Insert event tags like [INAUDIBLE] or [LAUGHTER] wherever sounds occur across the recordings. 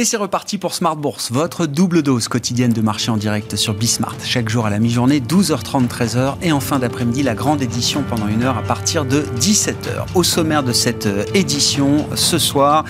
Et c'est reparti pour Smart Bourse, votre double dose quotidienne de marché en direct sur Bismart. Chaque jour à la mi-journée, 12h30, 13h. Et en fin d'après-midi, la grande édition pendant une heure à partir de 17h. Au sommaire de cette euh, édition, ce soir,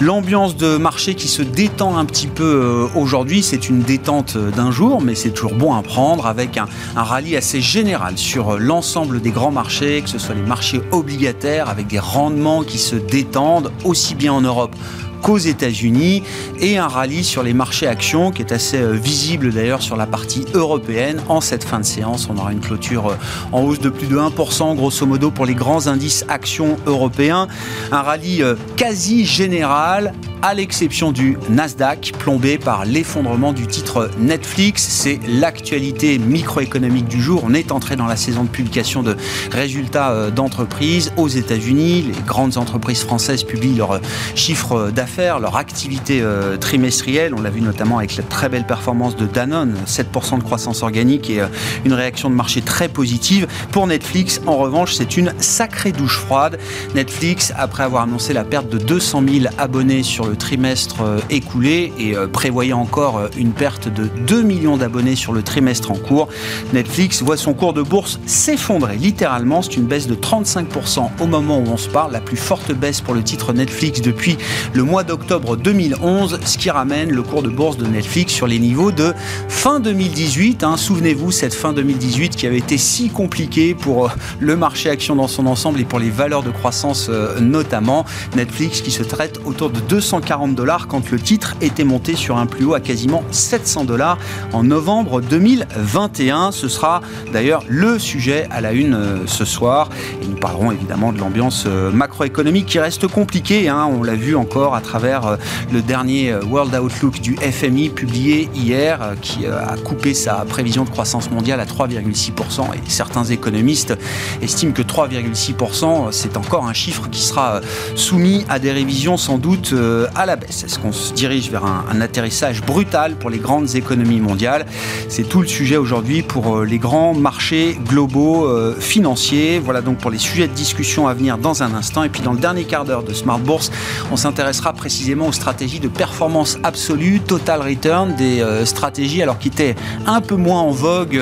l'ambiance de marché qui se détend un petit peu euh, aujourd'hui. C'est une détente euh, d'un jour, mais c'est toujours bon à prendre avec un, un rallye assez général sur l'ensemble des grands marchés, que ce soit les marchés obligataires avec des rendements qui se détendent aussi bien en Europe qu'aux États-Unis et un rallye sur les marchés actions qui est assez euh, visible d'ailleurs sur la partie européenne. En cette fin de séance, on aura une clôture euh, en hausse de plus de 1% grosso modo pour les grands indices actions européens. Un rallye euh, quasi général à l'exception du Nasdaq, plombé par l'effondrement du titre Netflix. C'est l'actualité microéconomique du jour. On est entré dans la saison de publication de résultats d'entreprises aux États-Unis. Les grandes entreprises françaises publient leurs chiffres d'affaires leur activité euh, trimestrielle. On l'a vu notamment avec la très belle performance de Danone, 7% de croissance organique et euh, une réaction de marché très positive. Pour Netflix, en revanche, c'est une sacrée douche froide. Netflix, après avoir annoncé la perte de 200 000 abonnés sur le trimestre euh, écoulé et prévoyant encore une perte de 2 millions d'abonnés sur le trimestre en cours, Netflix voit son cours de bourse s'effondrer littéralement. C'est une baisse de 35% au moment où on se parle, la plus forte baisse pour le titre Netflix depuis le mois d'octobre 2011, ce qui ramène le cours de bourse de Netflix sur les niveaux de fin 2018. Hein. Souvenez-vous, cette fin 2018 qui avait été si compliquée pour euh, le marché action dans son ensemble et pour les valeurs de croissance euh, notamment. Netflix qui se traite autour de 240 dollars quand le titre était monté sur un plus haut à quasiment 700 dollars en novembre 2021. Ce sera d'ailleurs le sujet à la une euh, ce soir. Et nous parlerons évidemment de l'ambiance macroéconomique qui reste compliquée. Hein. On l'a vu encore à travers euh, le dernier euh, World Outlook du FMI publié hier, euh, qui a coupé sa prévision de croissance mondiale à 3,6%. Et certains économistes estiment que 3,6%, c'est encore un chiffre qui sera soumis à des révisions sans doute à la baisse. Est-ce qu'on se dirige vers un, atterrissage brutal pour les grandes économies mondiales? C'est tout le sujet aujourd'hui pour les grands marchés globaux financiers. Voilà donc pour les sujets de discussion à venir dans un instant. Et puis dans le dernier quart d'heure de Smart Bourse, on s'intéressera précisément aux stratégies de performance absolue, total return, des euh, stratégies alors qui étaient un peu moins en vogue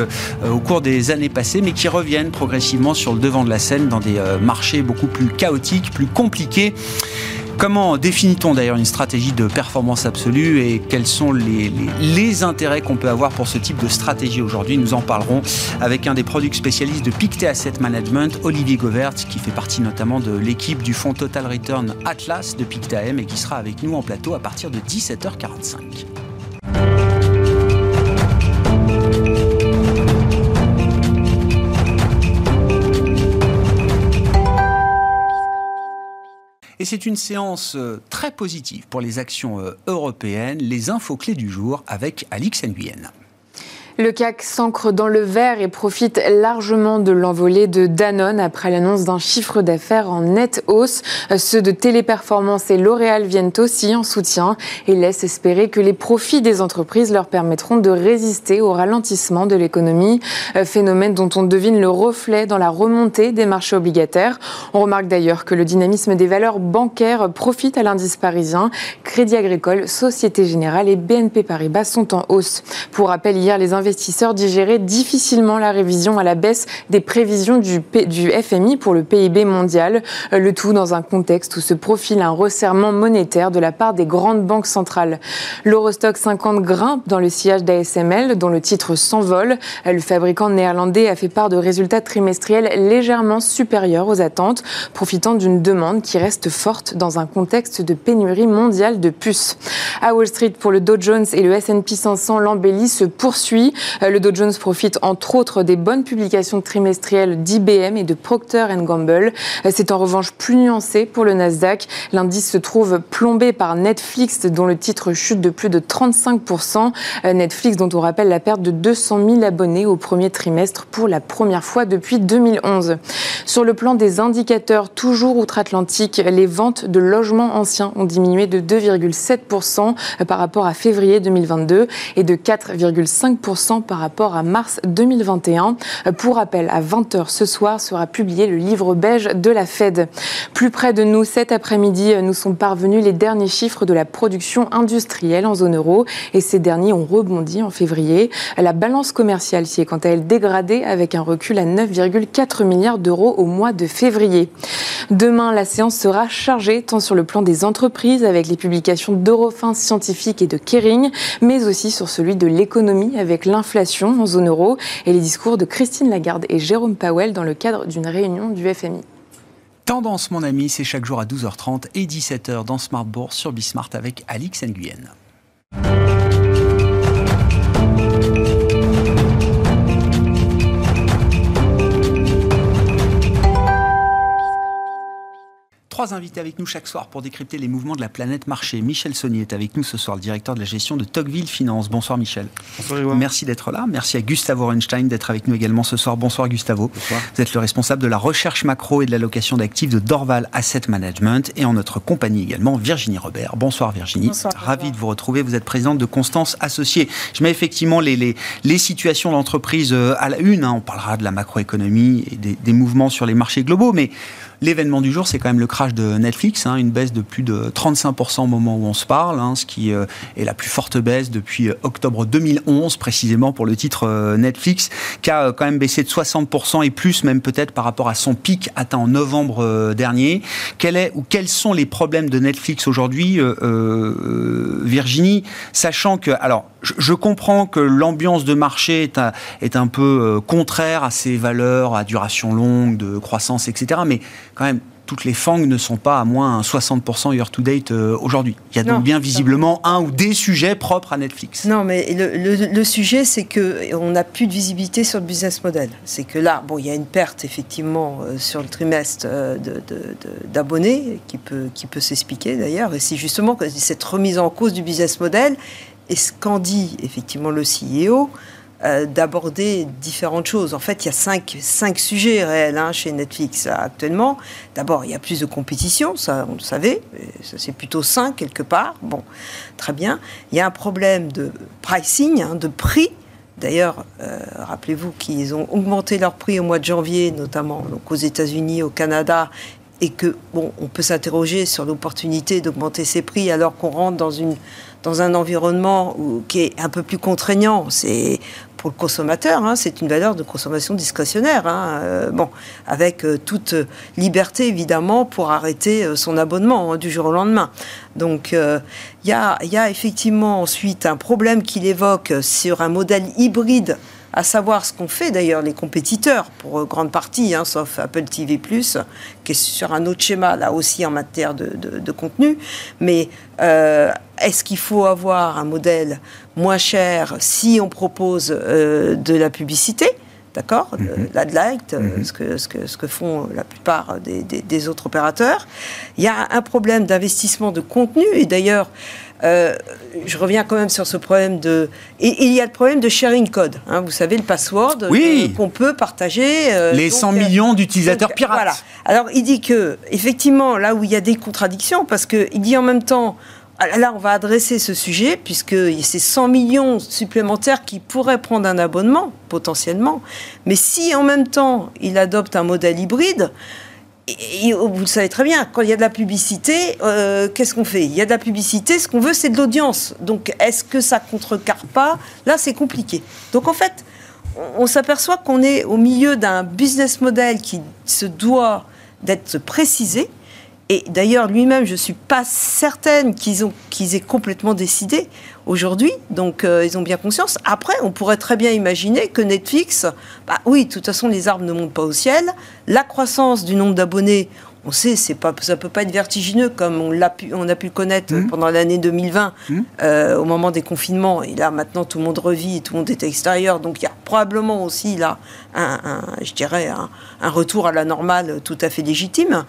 euh, au cours des années passées, mais qui reviennent progressivement sur le devant de la scène dans des euh, marchés beaucoup plus chaotiques, plus compliqués. Comment définit-on d'ailleurs une stratégie de performance absolue et quels sont les, intérêts qu'on peut avoir pour ce type de stratégie aujourd'hui Nous en parlerons avec un des produits spécialistes de Pictet Asset Management, Olivier Govert, qui fait partie notamment de l'équipe du fonds Total Return Atlas de Pictet AM et qui sera avec nous en plateau à partir de 17h45. Et c'est une séance euh, très positive pour les actions euh, européennes. Les infos clés du jour avec Alix Nguyen. Le CAC s'ancre dans le vert et profite largement de l'envolée de Danone après l'annonce d'un chiffre d'affaires en nette hausse. Ceux de Téléperformance et L'Oréal viennent aussi en soutien et laissent espérer que les profits des entreprises leur permettront de résister au ralentissement de l'économie, phénomène dont on devine le reflet dans la remontée des marchés obligataires. On remarque d'ailleurs que le dynamisme des valeurs bancaires profite à l'indice parisien. Crédit Agricole, Société Générale et BNP Paribas sont en hausse. Pour rappel, hier, les investisseurs digéraient difficilement la révision à la baisse des prévisions du, du FMI pour le PIB mondial, euh, le tout dans un contexte où se profile un resserrement monétaire de la part des grandes banques centrales. L'Eurostock 50 grimpe dans le sillage d'ASML, dont le titre s'envole. Euh, le fabricant néerlandais a fait part de résultats trimestriels légèrement supérieurs aux attentes, profitant d'une demande qui reste forte dans un contexte de pénurie mondiale de puces. À Wall Street, pour le Dow Jones et le S&P 500, l'embellie se poursuit. Euh, le Dow Jones profite entre autres des bonnes publications trimestrielles d'IBM et de Procter Gamble. Euh, c'est en revanche plus nuancé pour le Nasdaq. L'indice se trouve plombé par Netflix, dont le titre chute de plus de 35%. Euh, Netflix, dont on rappelle la perte de 200 000 abonnés au premier trimestre pour la première fois depuis 2011. Sur le plan des indicateurs, toujours outre-Atlantique, les ventes de logements anciens ont diminué de 2,7% par rapport à février 2022 et de 4,5% par rapport à mars 2021. Pour rappel, à 20h ce soir sera publié le livre beige de la Fed. Plus près de nous, cet après-midi, nous sont parvenus les derniers chiffres de la production industrielle en zone euro et ces derniers ont rebondi en février. La balance commerciale s'y est quant à elle dégradée avec un recul à 9,4 milliards d'euros au mois de février. Demain, la séance sera chargée tant sur le plan des entreprises avec les publications d'Eurofin Scientifique et de Kering, mais aussi sur celui de l'économie avec l'inflation en zone euro et les discours de Christine Lagarde et Jérôme Powell dans le cadre d'une réunion du FMI. Tendance, mon ami, c'est chaque jour à 12h30 et 17h dans Smart Bourse sur Bismart avec Alix Nguyen. Trois invités avec nous chaque soir pour décrypter les mouvements de la planète marché. Michel Saunier est avec nous ce soir, le directeur de la gestion de Tocqueville Finance. Bonsoir Michel. Bonsoir Merci d'être là. Merci à Gustavo Orenstein d'être avec nous également ce soir. Bonsoir Gustavo. Bonsoir. Vous êtes le responsable de la recherche macro et de l'allocation d'actifs de Dorval Asset Management et en notre compagnie également Virginie Robert. Bonsoir Virginie. Bonsoir. Ravi de vous retrouver. Vous êtes présidente de Constance Associée. Je mets effectivement les, les, les situations d'entreprise euh, à la une. hein. On parlera de la macroéconomie et des, des mouvements sur les marchés globaux, mais L'événement du jour, c'est quand même le crash de Netflix, hein, une baisse de plus de 35% au moment où on se parle, hein, ce qui euh, est la plus forte baisse depuis euh, octobre 2011, précisément pour le titre euh, Netflix, qui a quand même baissé de 60% et plus, même peut-être par rapport à son pic atteint en novembre dernier. Quel est ou quels sont les problèmes de Netflix aujourd'hui, Virginie, sachant que, alors, je, comprends que l'ambiance de marché est un, peu contraire à ces valeurs à duration longue, de croissance, etc. Mais quand même, toutes les FANG ne sont pas à moins 60% year-to-date euh, aujourd'hui. Il y a donc bien visiblement un ou des sujets propres à Netflix. Non, mais le, le- le sujet, c'est que on n'a plus de visibilité sur le business model. C'est que là, bon, il y a une perte effectivement euh, sur le trimestre euh, de- de- de- d'abonnés qui peut, qui peut s'expliquer d'ailleurs. Et c'est justement cette remise en cause du business model et ce qu'en dit effectivement le CEO. Euh, d'aborder différentes choses. En fait, il y a cinq, cinq sujets réels hein, chez Netflix actuellement. D'abord, il y a plus de compétition, ça on le savait, ça c'est plutôt sain quelque part. Bon, très bien. Il y a un problème de pricing, hein, de prix. D'ailleurs, euh, rappelez-vous qu'ils ont augmenté leur prix au mois de janvier, notamment donc aux États-Unis, au Canada, et que bon, on peut s'interroger sur l'opportunité d'augmenter ces prix alors qu'on rentre dans une dans un environnement qui est un peu plus contraignant. C'est pour le consommateur, hein, c'est une valeur de consommation discrétionnaire. hein, euh, bon, avec euh, toute liberté évidemment pour arrêter euh, son abonnement hein, du jour au lendemain. Donc il y, a, effectivement ensuite un problème qu'il évoque sur un modèle hybride à savoir ce qu'ont fait d'ailleurs les compétiteurs, pour grande partie, sauf Apple TV+, qui est sur un autre schéma, là aussi en matière de contenu. Mais euh, est-ce qu'il faut avoir un modèle moins cher si on propose euh, de la publicité D'accord Mhm. L'adlight, euh, ce, que, ce, que, ce que font la plupart des, des- des autres opérateurs. Il y a un problème d'investissement de contenu, et d'ailleurs, euh, je reviens quand même sur ce problème de. Et, il y a le problème de sharing code. hein, vous savez, le password Oui. euh, qu'on peut partager. euh, Les donc, 100 euh, millions d'utilisateurs pirates. Voilà. Alors, il dit que, effectivement, là où il y a des contradictions, parce qu'il dit en même temps. Là, on va adresser ce sujet, puisque c'est 100 millions supplémentaires qui pourraient prendre un abonnement, potentiellement. Mais si en même temps, il adopte un modèle hybride, vous le savez très bien, quand il y a de la publicité, euh, qu'est-ce qu'on fait? Il y a de la publicité, ce qu'on veut, c'est de l'audience. Donc, est-ce que ça contrecarre pas? Là, c'est compliqué. Donc, en fait, on s'aperçoit qu'on est au milieu d'un business model qui se doit d'être précisé. Et d'ailleurs, lui-même, je ne suis pas certaine qu'ils aient complètement décidé aujourd'hui. Donc, euh, ils ont bien conscience. Après, on pourrait très bien imaginer que Netflix, bah oui, de toute façon, les arbres ne montent pas au ciel. La croissance du nombre d'abonnés, on sait, c'est pas, ça peut pas être vertigineux comme on, l'a pu, on a pu le connaître Mhm. pendant l'année 2020, Mhm. euh, au moment des confinements. Et là, maintenant, tout le monde revit, tout le monde est extérieur. Donc, il y a probablement aussi là, un, un- je dirais, un, un retour à la normale tout à fait légitime.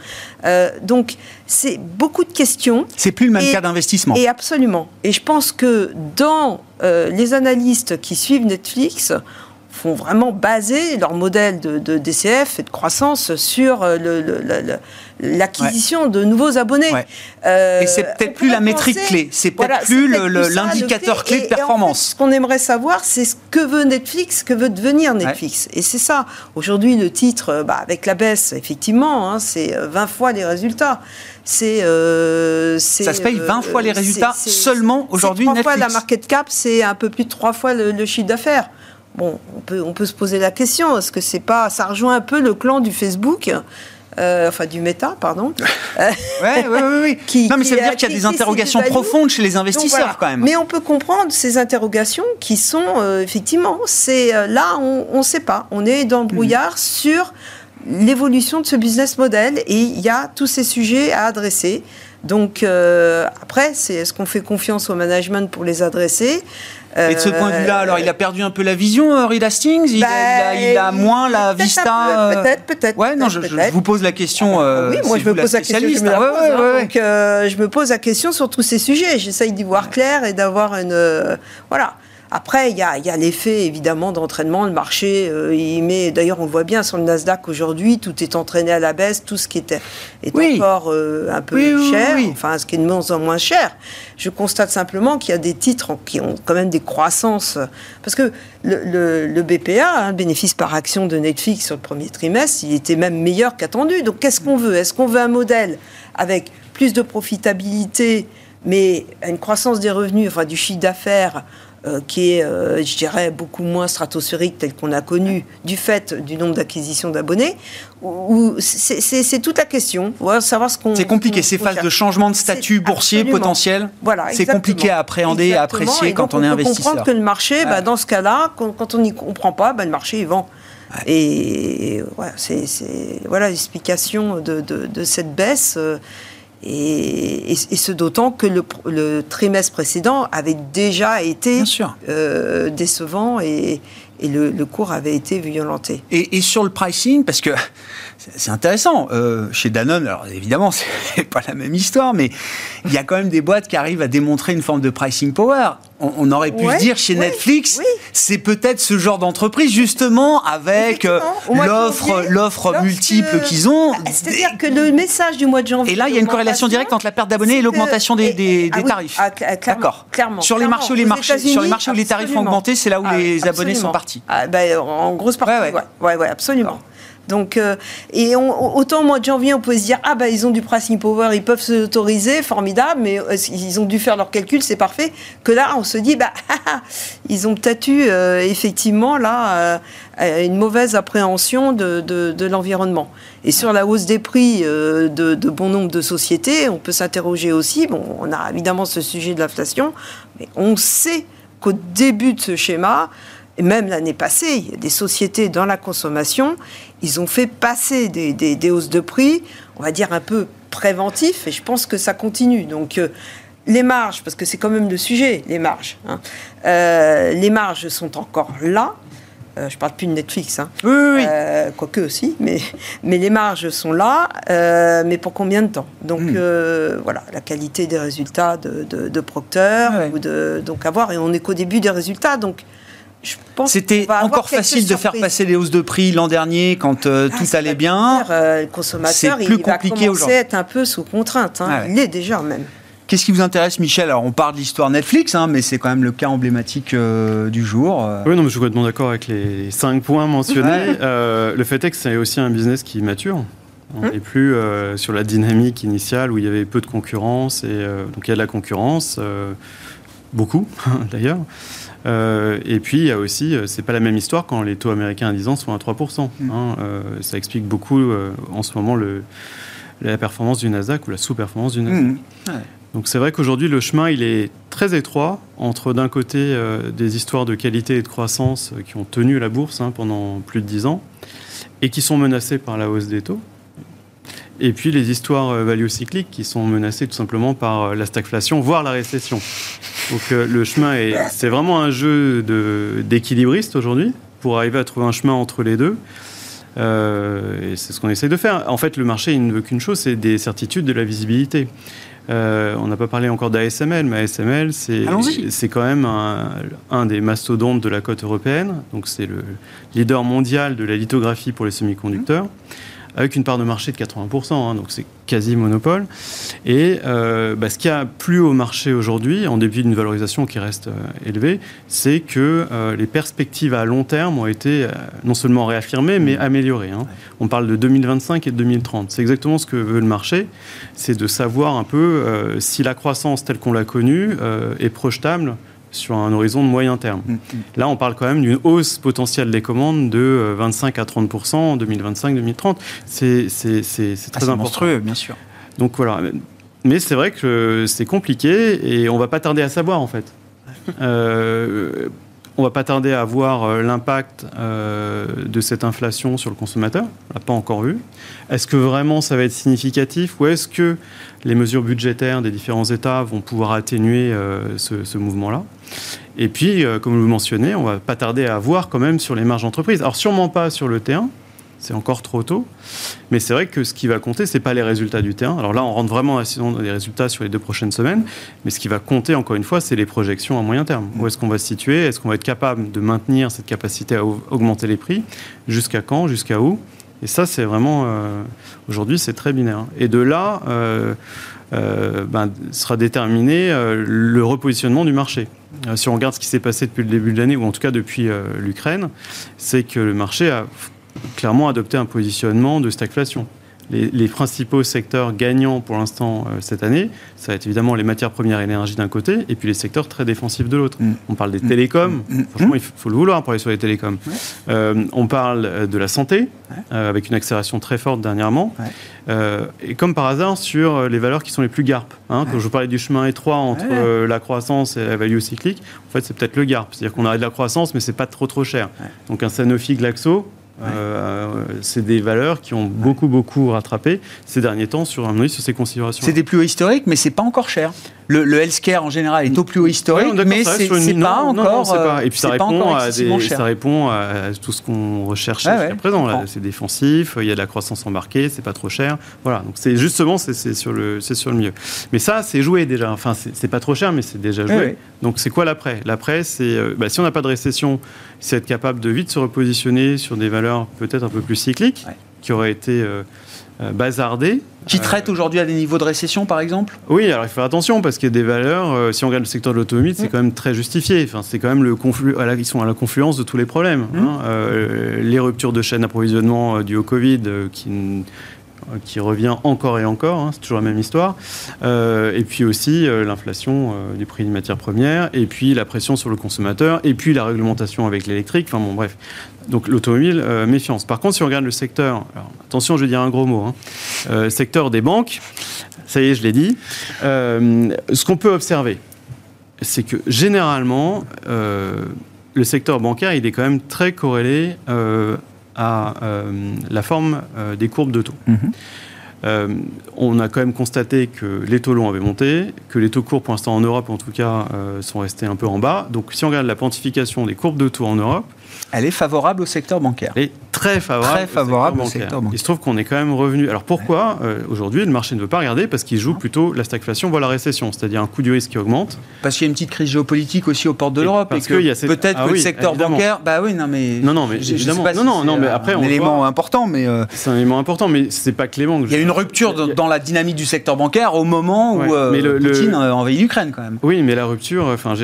Euh, donc, c'est beaucoup de questions. C'est plus le même Et- cas d'investissement. Et absolument. Et je pense que dans euh, les analystes qui suivent Netflix, font vraiment baser leur modèle de, DCF et de croissance sur le, l'acquisition de nouveaux abonnés. Euh, et c'est peut-être plus la métrique clé, c'est peut-être plus l'indicateur clé, de performance. ce qu'on aimerait savoir, c'est ce que veut Netflix, ce que veut devenir Netflix. Et c'est ça. Aujourd'hui, le titre, bah, avec la baisse, effectivement, hein, c'est 20 euh, fois les résultats. C'est, euh, ça se paye 20 fois les résultats seulement aujourd'hui Netflix. fois la market cap, c'est un peu plus de 3 fois le, chiffre d'affaires. Bon, on peut, on peut se poser la question, est-ce que c'est pas, ça rejoint un peu le clan du Facebook euh, enfin du méta, pardon. oui, oui, oui. Qui, non, mais ça veut dire qu'il y a des interrogations profondes chez les investisseurs quand même. Mais on peut comprendre ces interrogations qui sont euh, effectivement, c'est euh, là, on ne sait pas. On est dans le brouillard mhm. sur l'évolution de ce business model et il y a tous ces sujets à adresser. Donc après, c'est est-ce qu'on fait confiance au management pour les adresser? Et de ce point de vue-là, alors il a perdu un peu la vision, euh, Reed Hastings il, a, il, a, ben, moins la vista. Euh, peut-être, peut-être. Ouais, non, je, vous pose la question. Euh, oui, moi je me pose la question. Je me, hein. hein. donc, je me pose la question sur tous ces sujets. J'essaye d'y voir clair et d'avoir une. voilà. Après, il y a, l'effet évidemment d'entraînement. Le marché, euh, il met. D'ailleurs, on voit bien sur le Nasdaq aujourd'hui, tout est entraîné à la baisse. Tout ce qui était, est encore euh, un peu cher, enfin, ce qui est de moins en moins cher. Je constate simplement qu'il y a des titres qui ont quand même des croissances. Parce que le, BPA, hein, le bénéfice par action de Netflix sur le premier trimestre, il était même meilleur qu'attendu. Donc, qu'est-ce qu'on veut? Est-ce qu'on veut un modèle avec plus de profitabilité, mais une croissance des revenus, enfin du chiffre d'affaires euh, qui est, euh, je dirais, beaucoup moins stratosphérique tel qu'on a connu du fait du nombre d'acquisitions d'abonnés. C'est toute la question. savoir ce qu'on. C'est compliqué ces phases de changement de statut boursier potentiel. Voilà, c'est compliqué à appréhender, à apprécier quand on, est investisseur. Comprendre que le marché, bah, dans ce cas-là, quand, on n'y comprend pas, bah, le marché il vend. Et voilà, c'est voilà l'explication de, de, cette baisse. Euh, et, ce d'autant que le, trimestre précédent avait déjà été euh, décevant et, le, cours avait été violenté. Et, sur le pricing, parce que c'est intéressant, euh, chez Danone, alors évidemment, [LAUGHS] c'est pas la même histoire, mais il y a quand même des boîtes qui arrivent à démontrer une forme de pricing power on, aurait pu se dire chez Netflix, c'est peut-être ce genre d'entreprise justement avec euh, l'offre, l'offre multiple qu'ils ont. Bah, c'est-à-dire que le message du mois de janvier. Et là, il y a une corrélation directe entre la perte d'abonnés et l'augmentation des, ah tarifs. Ah, D'accord. Clairement. Sur les marchés où les marchés, sur les marchés où les tarifs ont augmenté, c'est là où ah, les abonnés sont partis. Bah, en grosse partie. Ouais, ouais, absolument. Donc, euh, et autant au mois de janvier, on peut se dire ah bah ils ont du pricing power, ils peuvent s'autoriser, formidable, mais euh, ils ont dû faire leur calcul, c'est parfait. Que là, on se dit bah [LAUGHS] ils ont peut-être eu euh, effectivement là une mauvaise appréhension de, l'environnement. Et sur la hausse des prix de, de, bon nombre de sociétés, on peut s'interroger aussi. Bon, on a évidemment ce sujet de l'inflation, mais on sait qu'au début de ce schéma, et même l'année passée, il y a des sociétés dans la consommation, ils ont fait passer des, hausses de prix, on va dire un peu préventifs, et je pense que ça continue. Donc, euh, les marges, parce que c'est quand même le sujet, les marges. Hein. Euh, les marges sont encore là. Euh, je parle plus de Netflix, hein. oui, oui, quoique aussi, mais, mais les marges sont là, mais pour combien de temps? Donc hmm. voilà, la qualité des résultats de, de, Procter, ou de, donc à voir, et on n'est qu'au début des résultats, donc c'était encore facile de faire passer les hausses de prix l'an dernier quand euh, ah, tout allait bien. Euh, le consommateur, plus il compliqué va être un peu sous contrainte. Hein. Ah il est déjà même. Qu'est-ce qui vous intéresse, Michel? Alors, on parle de l'histoire Netflix, hein, mais c'est quand même le cas emblématique euh, du jour. Oui, non, mais je suis complètement d'accord avec les cinq points mentionnés. le fait est que c'est aussi un business qui mature. On n'est hum. plus sur la dynamique initiale où il y avait peu de concurrence. Et, donc, il y a de la concurrence, beaucoup [LAUGHS] d'ailleurs. Euh, et puis, il y a aussi, euh, c'est pas la même histoire quand les taux américains à 10 ans sont à 3%. Mm. Hein. Euh, ça explique beaucoup en ce moment le, la performance du Nasdaq ou la sous-performance du Nasdaq. Mm. Donc c'est vrai qu'aujourd'hui, le chemin, il est très étroit entre d'un côté des histoires de qualité et de croissance qui ont tenu la bourse hein, pendant plus de 10 ans et qui sont menacées par la hausse des taux. Et puis les histoires value cycliques qui sont menacées tout simplement par la stagflation, voire la récession. Donc euh, le chemin est, c'est vraiment un jeu d'équilibriste aujourd'hui pour arriver à trouver un chemin entre les deux. Euh, et c'est ce qu'on essaie de faire. En fait, le marché, il ne veut qu'une chose, c'est des certitudes, de la visibilité. on n'a pas parlé encore d'ASML, mais ASML, c'est quand même un, un, des mastodontes de la côte européenne. Donc, c'est le leader mondial de la lithographie pour les semi-conducteurs. Mmh avec une part de marché de 80%, hein, donc c'est quasi monopole. Et euh, bah, ce qui a plu au marché aujourd'hui, en dépit d'une valorisation qui reste euh, élevée, c'est que euh, les perspectives à long terme ont été non seulement réaffirmées, mais mmh. améliorées. Hein. On parle de 2025 et de 2030. C'est exactement ce que veut le marché, c'est de savoir un peu si la croissance telle qu'on l'a connue est projetable sur un horizon de moyen terme. Mm, mm. Là, on parle quand même d'une hausse potentielle des commandes de 25 euh, à 30% en 2025-2030. C'est très ah, important. monstrueux, bien sûr. Donc voilà. Mais c'est vrai que c'est compliqué et on va pas tarder à savoir en fait. [LAUGHS] Euh, on va pas tarder à voir euh, l'impact euh, de cette inflation sur le consommateur. On l'a pas encore vu. Est-ce que vraiment ça va être significatif ou est-ce que les mesures budgétaires des différents États vont pouvoir atténuer euh, ce, mouvement-là? Et puis, comme vous le mentionnez, on va pas tarder à voir quand même sur les marges d'entreprise. Alors sûrement pas sur le T1, c'est encore trop tôt. Mais c'est vrai que ce qui va compter, ce n'est pas les résultats du terrain. Alors là, on rentre vraiment dans les résultats sur les deux prochaines semaines. Mais ce qui va compter, encore une fois, c'est les projections à moyen terme. Où est-ce qu'on va se situer? Est-ce qu'on va être capable de maintenir cette capacité à augmenter les prix? Jusqu'à quand? Jusqu'à où? Et ça, c'est vraiment. Euh, aujourd'hui, c'est très binaire. Et de là. Euh, euh, ben, sera déterminé le repositionnement du marché. si on regarde ce qui s'est passé depuis le début de l'année, ou en tout cas depuis l'Ukraine, c'est que le marché a clairement adopter un positionnement de stagflation. Les, principaux secteurs gagnants pour l'instant euh, cette année, ça va être évidemment les matières premières et l'énergie d'un côté, et puis les secteurs très défensifs de l'autre. Mm. On parle des mm. télécoms, mm. franchement il faut le vouloir pour aller sur les télécoms. Euh, on parle euh, de la santé, avec une accélération très forte dernièrement. et comme par hasard sur les valeurs qui sont les plus GARP. Hein, quand je vous parlais du chemin étroit entre la croissance et la value cyclique, en fait c'est peut-être le GARP. C'est-à-dire qu'on a de la croissance mais c'est pas trop trop cher. Donc un Sanofi Glaxo, euh, c'est des valeurs qui ont beaucoup, beaucoup rattrapé ces derniers temps sur, un sur ces considérations. C'est des plus hauts historiques, mais c'est pas encore cher. Le, le, healthcare en général est au plus haut historique, mais c'est pas encore. pas. Et puis ça répond, à ça répond à tout ce qu'on recherche jusqu'à présent. C'est défensif, il y a de la croissance embarquée, c'est pas trop cher. Voilà, donc c'est justement c'est sur le c'est sur le mieux. Mais ça, c'est joué déjà. Enfin, c'est pas trop cher, mais c'est déjà joué. Donc c'est quoi l'après? L'après, c'est euh, bah, si on n'a pas de récession, c'est être capable de vite se repositionner sur des valeurs peut-être un peu plus cycliques, qui auraient été euh, euh, bazardées. Qui traitent aujourd'hui à des niveaux de récession, par exemple? Oui, alors il faut faire attention parce qu'il y a des valeurs, si on regarde le secteur de l'automobile, c'est quand même très justifié. Enfin, c'est quand même le conflu, ils sont à la confluence de tous les problèmes. Mmh. Hein. les ruptures de chaîne d'approvisionnement dues au Covid qui qui revient encore et encore, hein, c'est toujours la même histoire. Euh, et puis aussi euh, l'inflation euh, du prix des matières premières, et puis la pression sur le consommateur, et puis la réglementation avec l'électrique. Enfin bon, bref. Donc l'automobile, méfiance. Par contre, si on regarde le secteur, attention, je vais dire un gros mot, hein, secteur des banques, ça y est, je l'ai dit. ce qu'on peut observer, c'est que généralement, le secteur bancaire, il est quand même très corrélé à euh, la forme euh, des courbes de taux. Mhm. Euh, on a quand même constaté que les taux longs avaient monté, que les taux courts, pour l'instant en Europe en tout cas, sont restés un peu en bas. Donc si on regarde la quantification des courbes de taux en Europe, elle est favorable au secteur bancaire. Elle est très favorable, très favorable au, secteur, bancaire. Il se trouve qu'on est quand même revenu. Alors pourquoi euh, aujourd'hui le marché ne veut pas regarder Parce qu'il joue plutôt la stagflation, voire la récession, c'est-à-dire un coût du risque qui augmente. Parce qu'il y a une petite crise géopolitique aussi aux portes de l'Europe et, que, peut-être ah que le secteur bancaire, bah oui, non mais non non mais évidemment, non, non, non, mais après un élément important, mais euh, c'est un élément important, mais c'est pas que les banques. Il y a une rupture dans la dynamique du secteur bancaire au moment où euh, Poutine envahit l'Ukraine quand même. Oui, mais la rupture, enfin,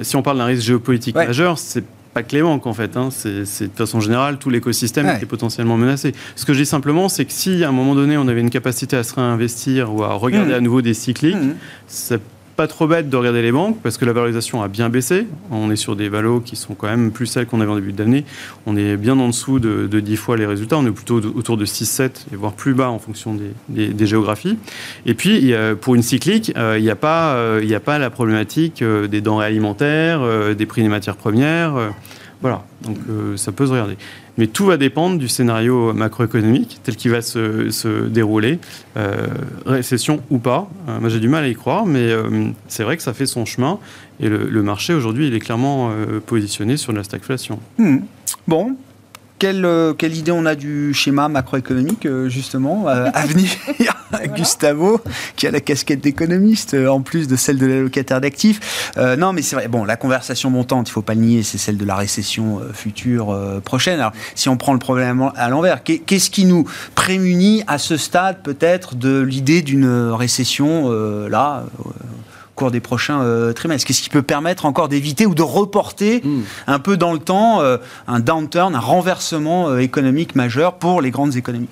si on parle d'un risque géopolitique majeur, c'est pas que les banques en fait, hein. c'est de façon générale tout l'écosystème qui est potentiellement menacé. Ce que je dis simplement, c'est que si à un moment donné on avait une capacité à se réinvestir ou à regarder mmh. à nouveau des cycliques, mmh. ça pas trop bête de regarder les banques parce que la valorisation a bien baissé. On est sur des valos qui sont quand même plus celles qu'on avait en début d'année. On est bien en dessous de, 10 fois les résultats. On est plutôt autour de 6-7 et voire plus bas en fonction des, géographies. Et puis, pour une cyclique, euh, il n'y a, pas, euh, a pas la problématique euh, des denrées alimentaires, des prix des matières premières. Voilà, donc ça peut se regarder. Mais tout va dépendre du scénario macroéconomique tel qu'il va se, dérouler, euh, récession ou pas. Euh, moi, j'ai du mal à y croire, mais euh, c'est vrai que ça fait son chemin. Et le, marché, aujourd'hui, il est clairement positionné sur la stagflation. Hmm. Bon, quelle, euh, quelle, idée on a du schéma macroéconomique, euh, justement, euh, à venir [LAUGHS] Gustavo, qui a la casquette d'économiste, en plus de celle de l'allocataire d'actifs. non, mais c'est vrai, bon, la conversation montante, il ne faut pas le nier, c'est celle de la récession future prochaine. Alors, si on prend le problème à l'envers, qu'est-ce qui nous prémunit à ce stade, peut-être, de l'idée d'une récession, là cours des prochains euh, trimestres Qu'est-ce qui peut permettre encore d'éviter ou de reporter hmm. un peu dans le temps euh, un downturn, un renversement euh, économique majeur pour les grandes économies?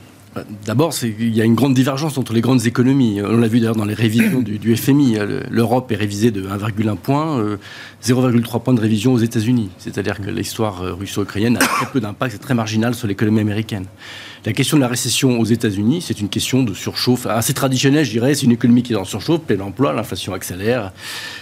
D'abord, il y a une grande divergence entre les grandes économies. On l'a vu d'ailleurs dans les révisions du, FMI. L'Europe est révisée de 1,1 point, 0,3 point de révision aux États-Unis. C'est-à-dire que l'histoire russo-ukrainienne a très peu d'impact, c'est très marginal sur l'économie américaine. La question de la récession aux États-Unis, c'est une question de surchauffe assez traditionnelle, je dirais. C'est une économie qui est en surchauffe, plein emploi, l'inflation accélère.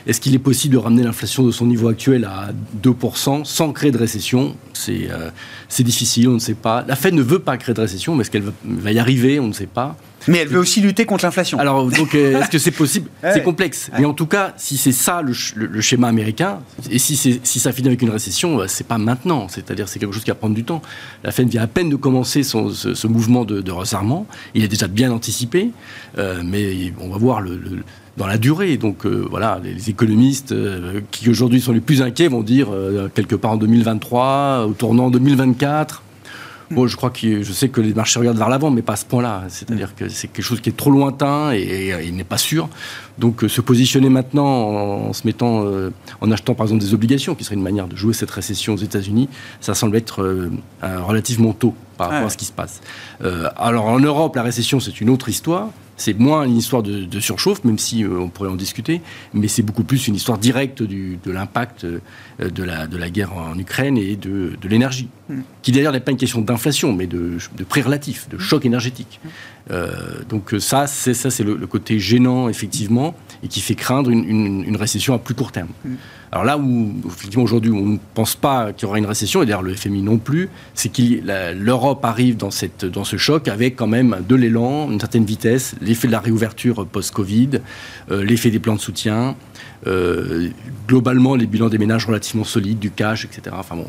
Est-ce qu'il est possible de ramener l'inflation de son niveau actuel à 2% sans créer de récession? Euh, C'est difficile, on ne sait pas. La Fed ne veut pas créer de récession, mais est-ce qu'elle va y arriver? On ne sait pas. Mais elle veut aussi lutter contre l'inflation. Alors, donc, euh, est-ce que c'est possible [LAUGHS] C'est complexe. Mais en tout cas, si c'est ça le, schéma américain, et si, si ça finit avec une récession, euh, c'est pas maintenant. C'est-à-dire, c'est quelque chose qui va prendre du temps. La Fed vient à peine de commencer son, ce, mouvement de, de, resserrement. Il est déjà bien anticipé, euh, mais on va voir le, dans la durée. Donc voilà, les, économistes qui aujourd'hui sont les plus inquiets vont dire quelque part en 2023, au tournant 2024. Bon, je crois que je sais que les marchés regardent vers l'avant, mais pas à ce point-là. C'est-à-dire que c'est quelque chose qui est trop lointain et, il n'est pas sûr. Donc, euh, se positionner maintenant en, se mettant, euh, en achetant par exemple des obligations, qui serait une manière de jouer cette récession aux États-Unis, ça semble être euh, relativement tôt par rapport à ce qui se passe. alors, en Europe, la récession, c'est une autre histoire. C'est moins une histoire de, surchauffe, même si on pourrait en discuter, mais c'est beaucoup plus une histoire directe du, de l'impact de la, de la guerre en Ukraine et de, de l'énergie, qui d'ailleurs n'est pas une question d'inflation, mais de, prix relatif, de choc énergétique. Euh, donc ça, c'est ça, c'est le, côté gênant effectivement, et qui fait craindre une, récession à plus court terme. Alors là où effectivement aujourd'hui on ne pense pas qu'il y aura une récession, et d'ailleurs le FMI non plus, c'est que l'Europe arrive dans, ce choc avec quand même de l'élan, une certaine vitesse, l'effet de la réouverture post-Covid, euh, l'effet des plans de soutien, euh, globalement les bilans des ménages relativement solides, du cash, etc. Enfin bon,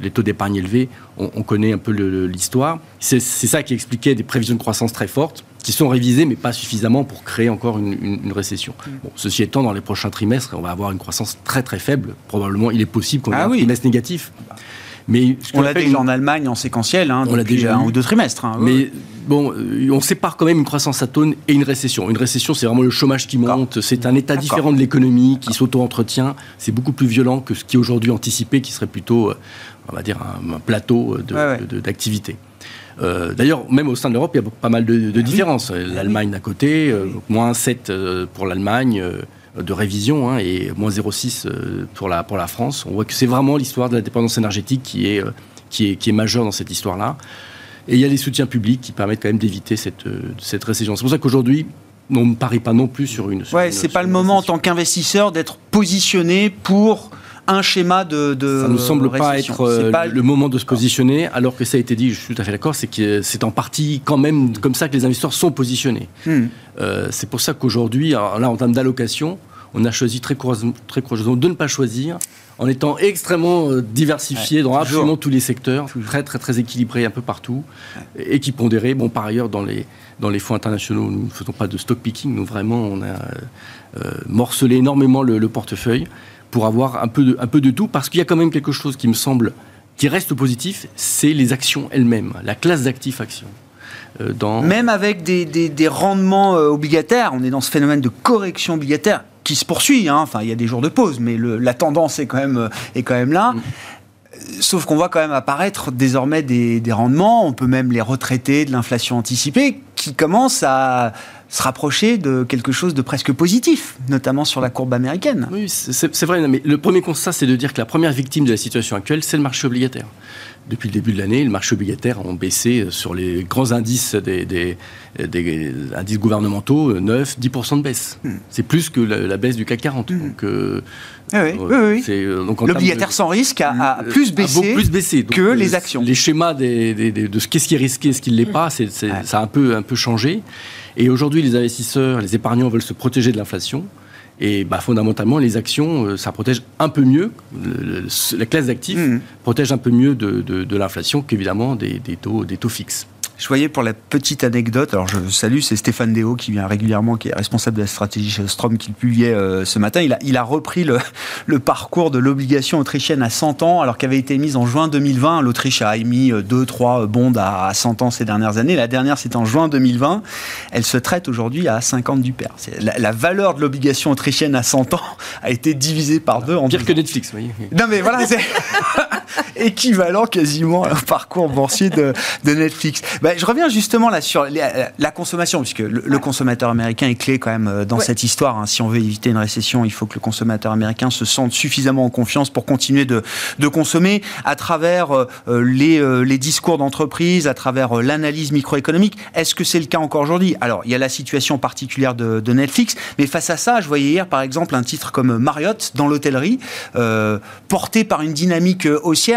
les taux d'épargne élevés, on, connaît un peu l'histoire. C'est ça qui expliquait des prévisions de croissance très fortes, qui sont révisées, mais pas suffisamment pour créer encore une, récession. Mm. ceci étant, dans les prochains trimestres, on va avoir une croissance très très faible. Probablement, il est possible qu'on ait ah un trimestre négatif. Mais on l'a déjà en Allemagne en séquentiel, hein, on l'a déjà un ou deux trimestres. Hein. mais bon, euh, on sépare quand même une croissance atone et une récession. Une récession, c'est vraiment le chômage qui monte, c'est un état différent de l'économie qui s'auto-entretient. C'est beaucoup plus violent que ce qui est aujourd'hui anticipé, qui serait plutôt, euh, on va dire, un, plateau d'activité. Euh, d'ailleurs, même au sein de l'Europe, il y a pas mal de, ah différences. L'Allemagne d'un côté, moins 7 pour l'Allemagne de révision hein, et moins 0,6 pour la, pour la France. On voit que c'est vraiment l'histoire de la dépendance énergétique qui est, qui est, qui est majeure dans cette histoire-là. Et il y a les soutiens publics qui permettent quand même d'éviter cette, euh, cette récession. C'est pour ça qu'aujourd'hui, on ne parie pas non plus sur une. ouais, c'est pas le moment en tant qu'investisseur d'être positionné pour un schéma de, de ça ne semble pas être euh, le moment de se positionner, alors que ça a été dit, je suis tout à fait d'accord, c'est que c'est en partie quand même comme ça que les investisseurs sont positionnés. Hmm. Euh, c'est pour ça qu'aujourd'hui, là en termes d'allocation, on a choisi très courageusement, très courageusement de ne pas choisir en étant extrêmement euh, diversifié dans absolument tous les secteurs, très très très équilibré un peu partout, et qui pondéré. Bon, par ailleurs, dans les, dans les fonds internationaux, nous ne faisons pas de stock picking, nous vraiment, on a euh, morcelé énormément le, portefeuille pour avoir un peu de, un peu de tout, parce qu'il y a quand même quelque chose qui me semble qui reste positif, c'est les actions elles-mêmes, la classe d'actifs actions. Euh, dans... Même avec des, des, des rendements obligataires, on est dans ce phénomène de correction obligataire qui se poursuit. Hein. Enfin, il y a des jours de pause, mais la tendance est quand même, euh, est quand même là. Mm. Sauf qu'on voit quand même apparaître désormais des, rendements, on peut même les retraiter de l'inflation anticipée, qui commencent à se rapprocher de quelque chose de presque positif, notamment sur la courbe américaine. Oui, c'est vrai, mais le premier constat, c'est de dire que la première victime de la situation actuelle, c'est le marché obligataire depuis le début de l'année, le marché obligataire a baissé sur les grands indices des, indices gouvernementaux, 9, 10% de baisse. Hmm. C'est plus que la, baisse du CAC 40. Hmm. Donc, euh, ah oui, oui, euh, L'obligataire sans risque a, hmm. plus baissé, plus baissé. que euh, les actions. Les schémas de ce qu'est-ce qui est risqué, ce qui ne l'est pas, ça a un peu, un peu changé. Et aujourd'hui, les investisseurs, les épargnants veulent se protéger de l'inflation. Et bah, fondamentalement, les actions, ça protège un peu mieux, la classe d'actifs mmh. protège un peu mieux de, de, l'inflation qu'évidemment des, des, taux, des taux fixes. Je voyais pour la petite anecdote, alors je salue, c'est Stéphane Déo qui vient régulièrement, qui est responsable de la stratégie chez Strom, qui le publiait euh, ce matin. Il a, il a repris le, le parcours de l'obligation autrichienne à 100 ans, alors qu'elle avait été mise en juin 2020. L'Autriche a émis 2-3 euh, bonds à 100 ans ces dernières années. La dernière, c'est en juin 2020. Elle se traite aujourd'hui à 50 du pair. La, la, valeur de l'obligation autrichienne à 100 ans a été divisée par deux en Pire que Netflix, oui. Non mais voilà, c'est [LAUGHS] [LAUGHS] équivalent quasiment au parcours boursier de, de Netflix. Bah, je reviens justement là sur la, consommation, puisque le, consommateur américain est clé quand même euh, dans cette histoire. Hein. Si on veut éviter une récession, il faut que le consommateur américain se sente suffisamment en confiance pour continuer de, de consommer à travers euh, les, euh, les, discours d'entreprise, à travers l'analyse microéconomique. Est-ce que c'est le cas encore aujourd'hui? Alors, il y a la situation particulière de, de, Netflix, mais face à ça, je voyais hier par exemple un titre comme Marriott dans l'hôtellerie, porté par une dynamique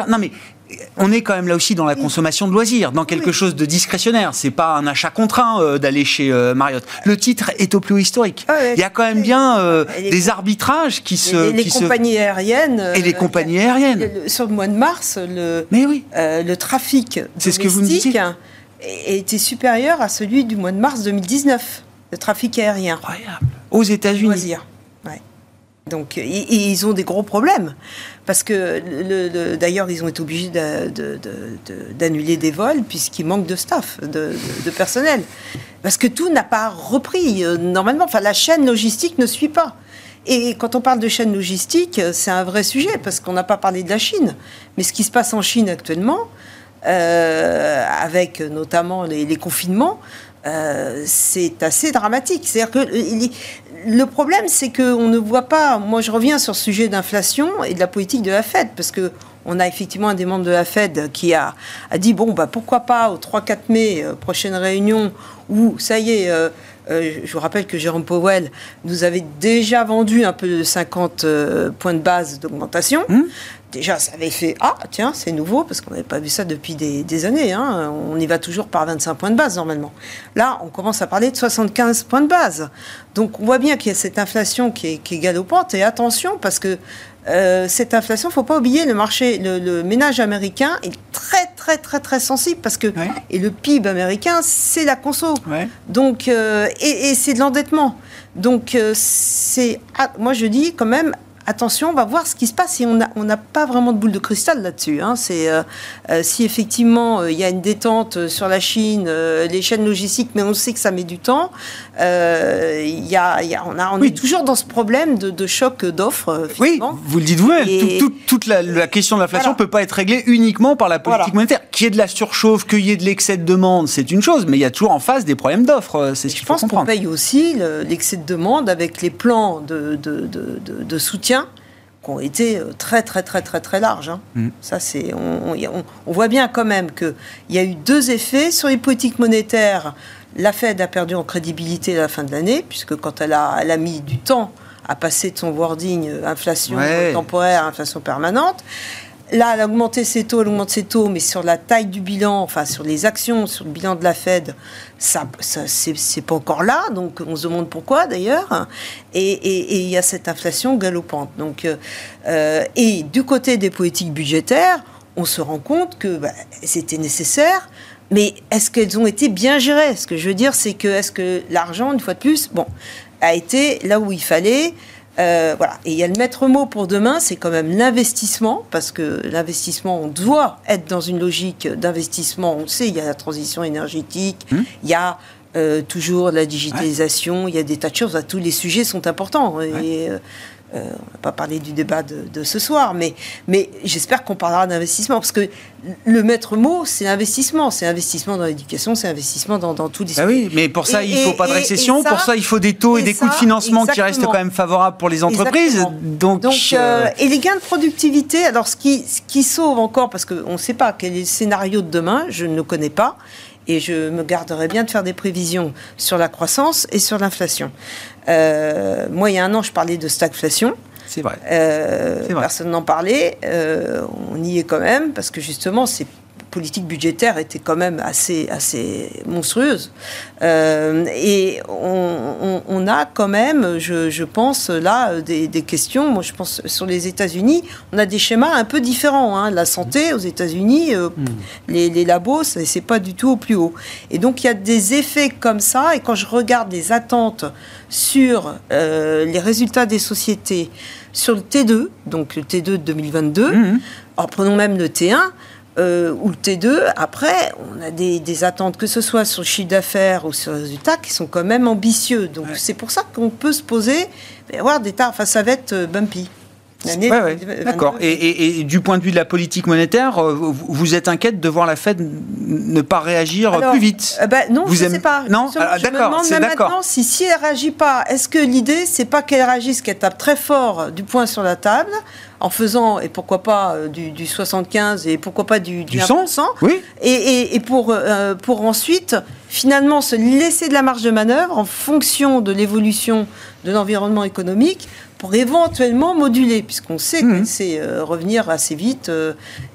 Non mais on est quand même là aussi dans la consommation de loisirs, dans quelque chose de discrétionnaire. C'est pas un achat contraint euh, d'aller chez euh, Marriott. Le titre est au plus haut historique. Ah Il y a quand même bien euh, des arbitrages qui se. Les, compagnies aériennes. Et les compagnies aériennes. sur le mois de mars, le, Mais oui. le trafic c'est ce que vous était supérieur à celui du mois de mars 2019. Le trafic aérien. Incroyable. Aux États-Unis. Donc, ils ont des gros problèmes. Parce que, d'ailleurs, ils ont été obligés d'annuler des vols puisqu'il manque de staff, de, personnel. Parce que tout n'a pas repris euh, normalement. La chaîne logistique ne suit pas. Et quand on parle de chaîne logistique, c'est un vrai sujet parce qu'on n'a pas parlé de la Chine. Mais ce qui se passe en Chine actuellement, euh, avec notamment les, confinements, euh, c'est assez dramatique. C'est-à-dire que le problème, c'est qu'on ne voit pas. Moi, je reviens sur le sujet d'inflation et de la politique de la Fed, parce que on a effectivement un des membres de la Fed qui a, dit bon, bah, pourquoi pas au 3-4 mai, euh, prochaine réunion, où ça y est. Euh, euh, je vous rappelle que Jérôme Powell nous avait déjà vendu un peu de 50 points de base d'augmentation. Mmh déjà, ça avait fait Ah, tiens, c'est nouveau, parce qu'on n'avait pas vu ça depuis des, années. Hein. On y va toujours par 25 points de base, normalement. Là, on commence à parler de 75 points de base. Donc, on voit bien qu'il y a cette inflation qui est, galopante. Et attention, parce que euh, cette inflation, il ne faut pas oublier, le marché, le, ménage américain est très, très, très, très sensible, parce que, et le PIB américain, c'est la conso. Donc, euh, et, c'est de l'endettement. Donc, euh, c'est, ah, moi, je dis quand même, attention, on va voir ce qui se passe. Et on n'a pas vraiment de boule de cristal là-dessus. Hein. Euh, euh, si effectivement euh, il y a une détente sur la Chine, les chaînes logistiques, mais on sait que ça met du temps. Il y a, y a, on, a, on est toujours dans ce problème de, choc d'offres. Oui, vous le dites vous-même. toute la, question de l'inflation ne peut pas être réglée uniquement par la politique monétaire. Qu'il y ait de la surchauffe, qu'il y ait de l'excès de demande, c'est une chose, mais il y a toujours en face des problèmes d'offres. C'est ce qu'il faut comprendre. Je pense qu'on paye aussi l'excès de demande avec les plans de, de, de soutien qui ont été euh, très très très très très larges. Hein. Mm. Ça c'est on, on, voit bien quand même qu'il y a eu deux effets sur les politiques monétaires. La Fed a perdu en crédibilité à la fin de l'année puisque quand elle a, elle a mis du temps à passer de son wording euh, inflation temporaire à inflation permanente. Là, elle a augmenté ses taux, elle augmente ses taux, mais sur la taille du bilan, enfin sur les actions, sur le bilan de la Fed, ça, ça c'est pas encore là. Donc on se demande pourquoi d'ailleurs. Et il y a cette inflation galopante. Donc, euh, et du côté des politiques budgétaires, on se rend compte que bah, c'était nécessaire. Mais est-ce qu'elles ont été bien gérées? Ce que je veux dire, c'est que est-ce que l'argent, une fois de plus, bon, a été là où il fallait euh, voilà. Et il y a le maître mot pour demain, c'est quand même l'investissement, parce que l'investissement, on doit être dans une logique d'investissement. On sait, il y a la transition énergétique, hum. il y a euh, toujours la digitalisation, il y a des tas de choses. Tous les sujets sont importants. Et, euh, on va pas parler du débat de, ce soir, mais, mais j'espère qu'on parlera d'investissement, parce que le maître mot, c'est l'investissement. C'est investissement dans l'éducation, c'est investissement dans, tous les... Ah oui, mais pour ça, il ne faut pas de récession, pour ça, il faut des taux et, des coûts de financement qui restent quand même favorables pour les entreprises. Donc, Donc euh, et les gains de productivité, alors ce qui, ce qui sauve encore, parce qu'on ne sait pas quel est le scénario de demain, je ne le connais pas, et je me garderai bien de faire des prévisions sur la croissance et sur l'inflation. Euh, moi, il y a un an, je parlais de stagflation. C'est vrai. Euh, personne n'en parlait. Euh, on y est quand même parce que justement, c'est politique budgétaire était quand même assez, assez monstrueuse. Euh, et on, a quand même, je, pense, là, des, questions. Moi, je pense sur les États-Unis, on a des schémas un peu différents. Hein. La santé aux États-Unis, euh, hmm. les, les, labos, c'est pas du tout au plus haut. Et donc, il y a des effets comme ça. Et quand je regarde les attentes sur euh, les résultats des sociétés, sur le T2, donc le T2 de 2022, mmh. prenons même le T1, euh, ou le T2, après, on a des, attentes, que ce soit sur le chiffre d'affaires ou sur le résultat, qui sont quand même ambitieux. Donc c'est pour ça qu'on peut se poser, avoir des tarifs, enfin ça va être euh, bumpy. Ouais, D'accord. Et, du point de vue de la politique monétaire, euh, vous, êtes inquiète de voir la Fed ne pas réagir plus vite bah, Non, vous je ne sais pas. Non, ah, d'accord. Je me demande maintenant si, si elle réagit pas, est-ce que l'idée, c'est pas qu'elle réagisse, qu'elle tape très fort du poing sur la table en faisant, et pourquoi pas euh, du, 75 et pourquoi pas du, du, 100, oui. et, et, pour, euh, pour ensuite finalement se laisser de la marge de manœuvre en fonction de l'évolution de l'environnement économique pour éventuellement moduler, puisqu'on sait mmh. c'est euh, revenir assez vite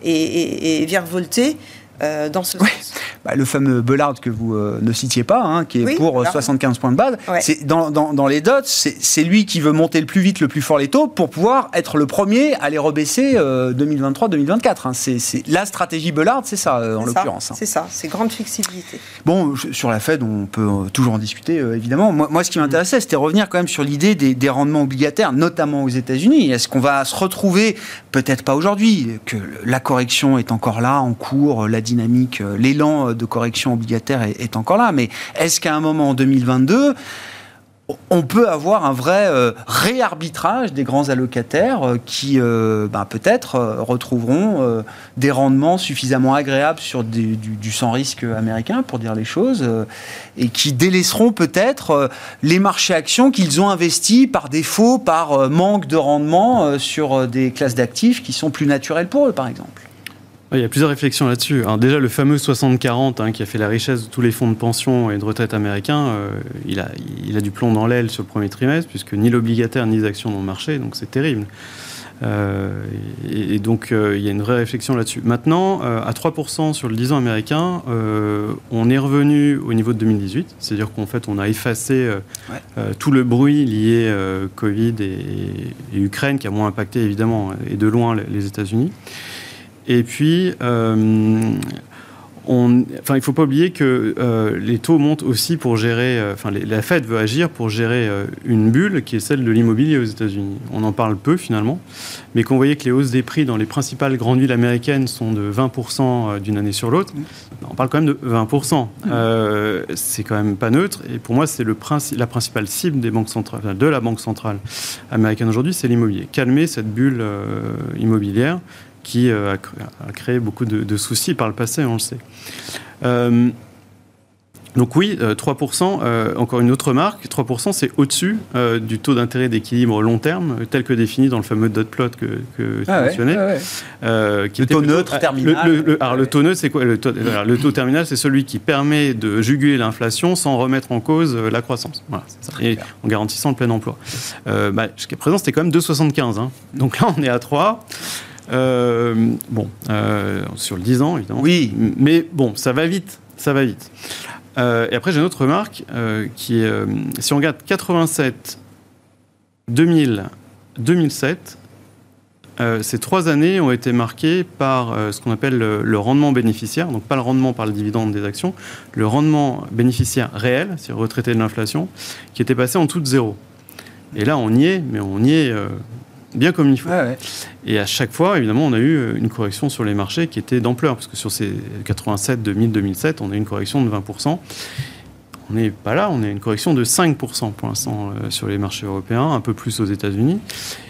et, et, et virevolter euh, dans ce sens. Bah, le fameux Bellard que vous euh, ne citiez pas, hein, qui est pour 75 euh, points de base, c'est dans, dans, les dots, c'est lui qui veut monter le plus vite, le plus fort les taux pour pouvoir être le premier à les rebaisser 2023-2024. Hein. C'est la stratégie Bellard, c'est ça en l'occurrence. Hein. C'est ça, c'est grande flexibilité. Bon, sur la Fed, on peut toujours en discuter évidemment. Moi, moi, ce qui m'intéressait, c'était revenir quand même sur l'idée des, des, rendements obligataires, notamment aux États-Unis. Est-ce qu'on va se retrouver, peut-être pas aujourd'hui, que la correction est encore là, en cours, la dynamique, euh, l'élan euh, de correction obligataire est, encore là. Mais est-ce qu'à un moment en 2022, on peut avoir un vrai euh, réarbitrage des grands allocataires qui, bah, peut-être, retrouveront des rendements suffisamment agréables sur du, sans risque américain, pour dire les choses, et qui délaisseront peut-être les marchés actions qu'ils ont investis par défaut, par manque de rendement sur des classes d'actifs qui sont plus naturelles pour eux, par exemple il y a plusieurs réflexions là-dessus. déjà, le fameux 60-40 hein, qui a fait la richesse de tous les fonds de pension et de retraite américains, euh, il, a, il a du plomb dans l'aile sur le premier trimestre, puisque ni l'obligataire ni les actions n'ont marché, donc c'est terrible. Euh, et, donc, euh, il y a une vraie réflexion là-dessus. Maintenant, à 3% sur le 10 ans américain, on est revenu au niveau de 2018, c'est-à-dire qu'en fait, on a effacé tout le bruit lié Covid et, Ukraine, qui a moins impacté évidemment, et de loin, les États-Unis. Et puis, euh, enfin, il ne faut pas oublier que euh, les taux montent aussi pour gérer, euh, enfin, la Fed veut agir pour gérer une bulle qui est celle de l'immobilier aux États-Unis. On en parle peu finalement, mais qu'on voyait que les hausses des prix dans les principales grandes villes américaines sont de 20% d'une année sur l'autre, on parle quand même de 20%. c'est quand même pas neutre, et pour moi, c'est la principale cible des banques centrales, de la banque centrale américaine aujourd'hui, c'est l'immobilier. Calmer cette bulle immobilière qui euh, a, créé beaucoup de, soucis par le passé, on le sait. Euh, donc oui, 3%, euh, encore une autre marque, 3% c'est au-dessus du taux d'intérêt d'équilibre long terme, tel que défini dans le fameux dot plot que, que tu ah mentionnais. le taux neutre terminal. Le, alors le taux neutre c'est quoi? Le taux, le taux terminal c'est celui qui permet de juguler l'inflation sans remettre en cause la croissance. Voilà, Et en garantissant le plein emploi. Bah, Jusqu'à présent c'était quand même 2,75. Hein. Donc là on est à 3. Euh, bon, euh, sur le 10 ans, évidemment. Oui. Mais bon, ça va vite. Ça va vite. Euh, et après, j'ai une autre remarque qui est si on regarde 87, 2000, 2007, ces trois années ont été marquées par ce qu'on appelle le, rendement bénéficiaire, donc pas le rendement par le dividende des actions, le rendement bénéficiaire réel, c'est retraité de l'inflation, qui était passé en tout de zéro. Et là, on y est, mais on y est bien comme il faut. Et à chaque fois, évidemment, on a eu euh, une correction sur les marchés qui était d'ampleur, parce que sur ces 87, 2000, 2007, on a eu une correction de 20%. On n'est pas là, on a une correction de 5% pour l'instant euh, sur les marchés européens, un peu plus aux États-Unis.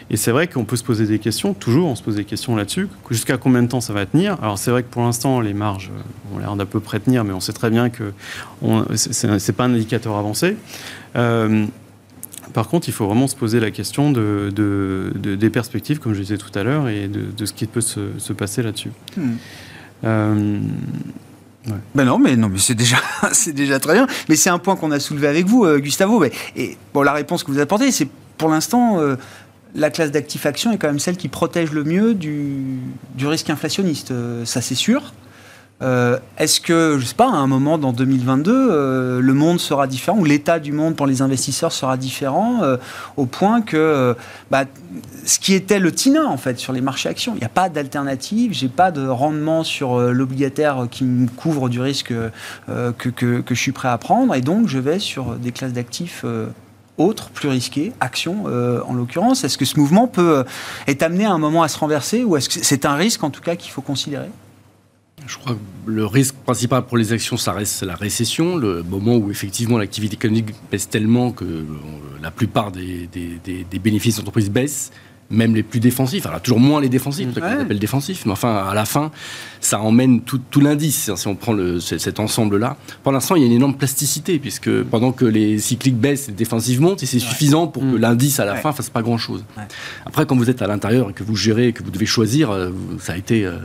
Et c'est vrai qu'on peut se poser des questions, toujours on se pose des questions là-dessus, jusqu'à combien de temps ça va tenir? Alors c'est vrai que pour l'instant les marges euh, ont l'air d'à peu près tenir, mais on sait très bien que ce n'est pas un indicateur avancé. Par contre, il faut vraiment se poser la question de, des perspectives, comme je disais tout à l'heure, et de, ce qui peut se, passer là-dessus. Hmm. Euh, ben non, mais non, mais c'est déjà, [LAUGHS] c'est déjà très bien. Mais c'est un point qu'on a soulevé avec vous, euh, Gustavo. et bon, la réponse que vous apportez, c'est pour l'instant, euh, la classe d'actifs actions est quand même celle qui protège le mieux du, du risque inflationniste. ça, c'est sûr. Euh, est-ce que, je sais pas, à un moment dans 2022, euh, le monde sera différent ou l'état du monde pour les investisseurs sera différent euh, au point que bah, ce qui était le TINA en fait sur les marchés actions, il n'y a pas d'alternative, j'ai pas de rendement sur l'obligataire qui me couvre du risque que, je suis prêt à prendre et donc je vais sur des classes d'actifs autres, plus risquées, actions en l'occurrence. Est-ce que ce mouvement peut être amené à un moment à se renverser ou est-ce que c'est un risque en tout cas qu'il faut considérer? Je crois que le risque principal pour les actions, ça reste la récession, le moment où effectivement l'activité économique baisse tellement que euh, la plupart des, des bénéfices d'entreprise baissent même les plus défensifs. Alors, toujours moins les défensifs, peut-être qu'on appelle défensifs, mais enfin, à la fin, ça emmène tout, l'indice, hein, si on prend le, cet ensemble-là. Pour l'instant, il y a une énorme plasticité, puisque pendant que les cycliques baissent, les défensifs montent, et c'est suffisant pour que mm. l'indice, à la fin, fasse pas grand-chose. Après, quand vous êtes à l'intérieur et que vous gérez, que vous devez choisir, euh, ça a été... Euh,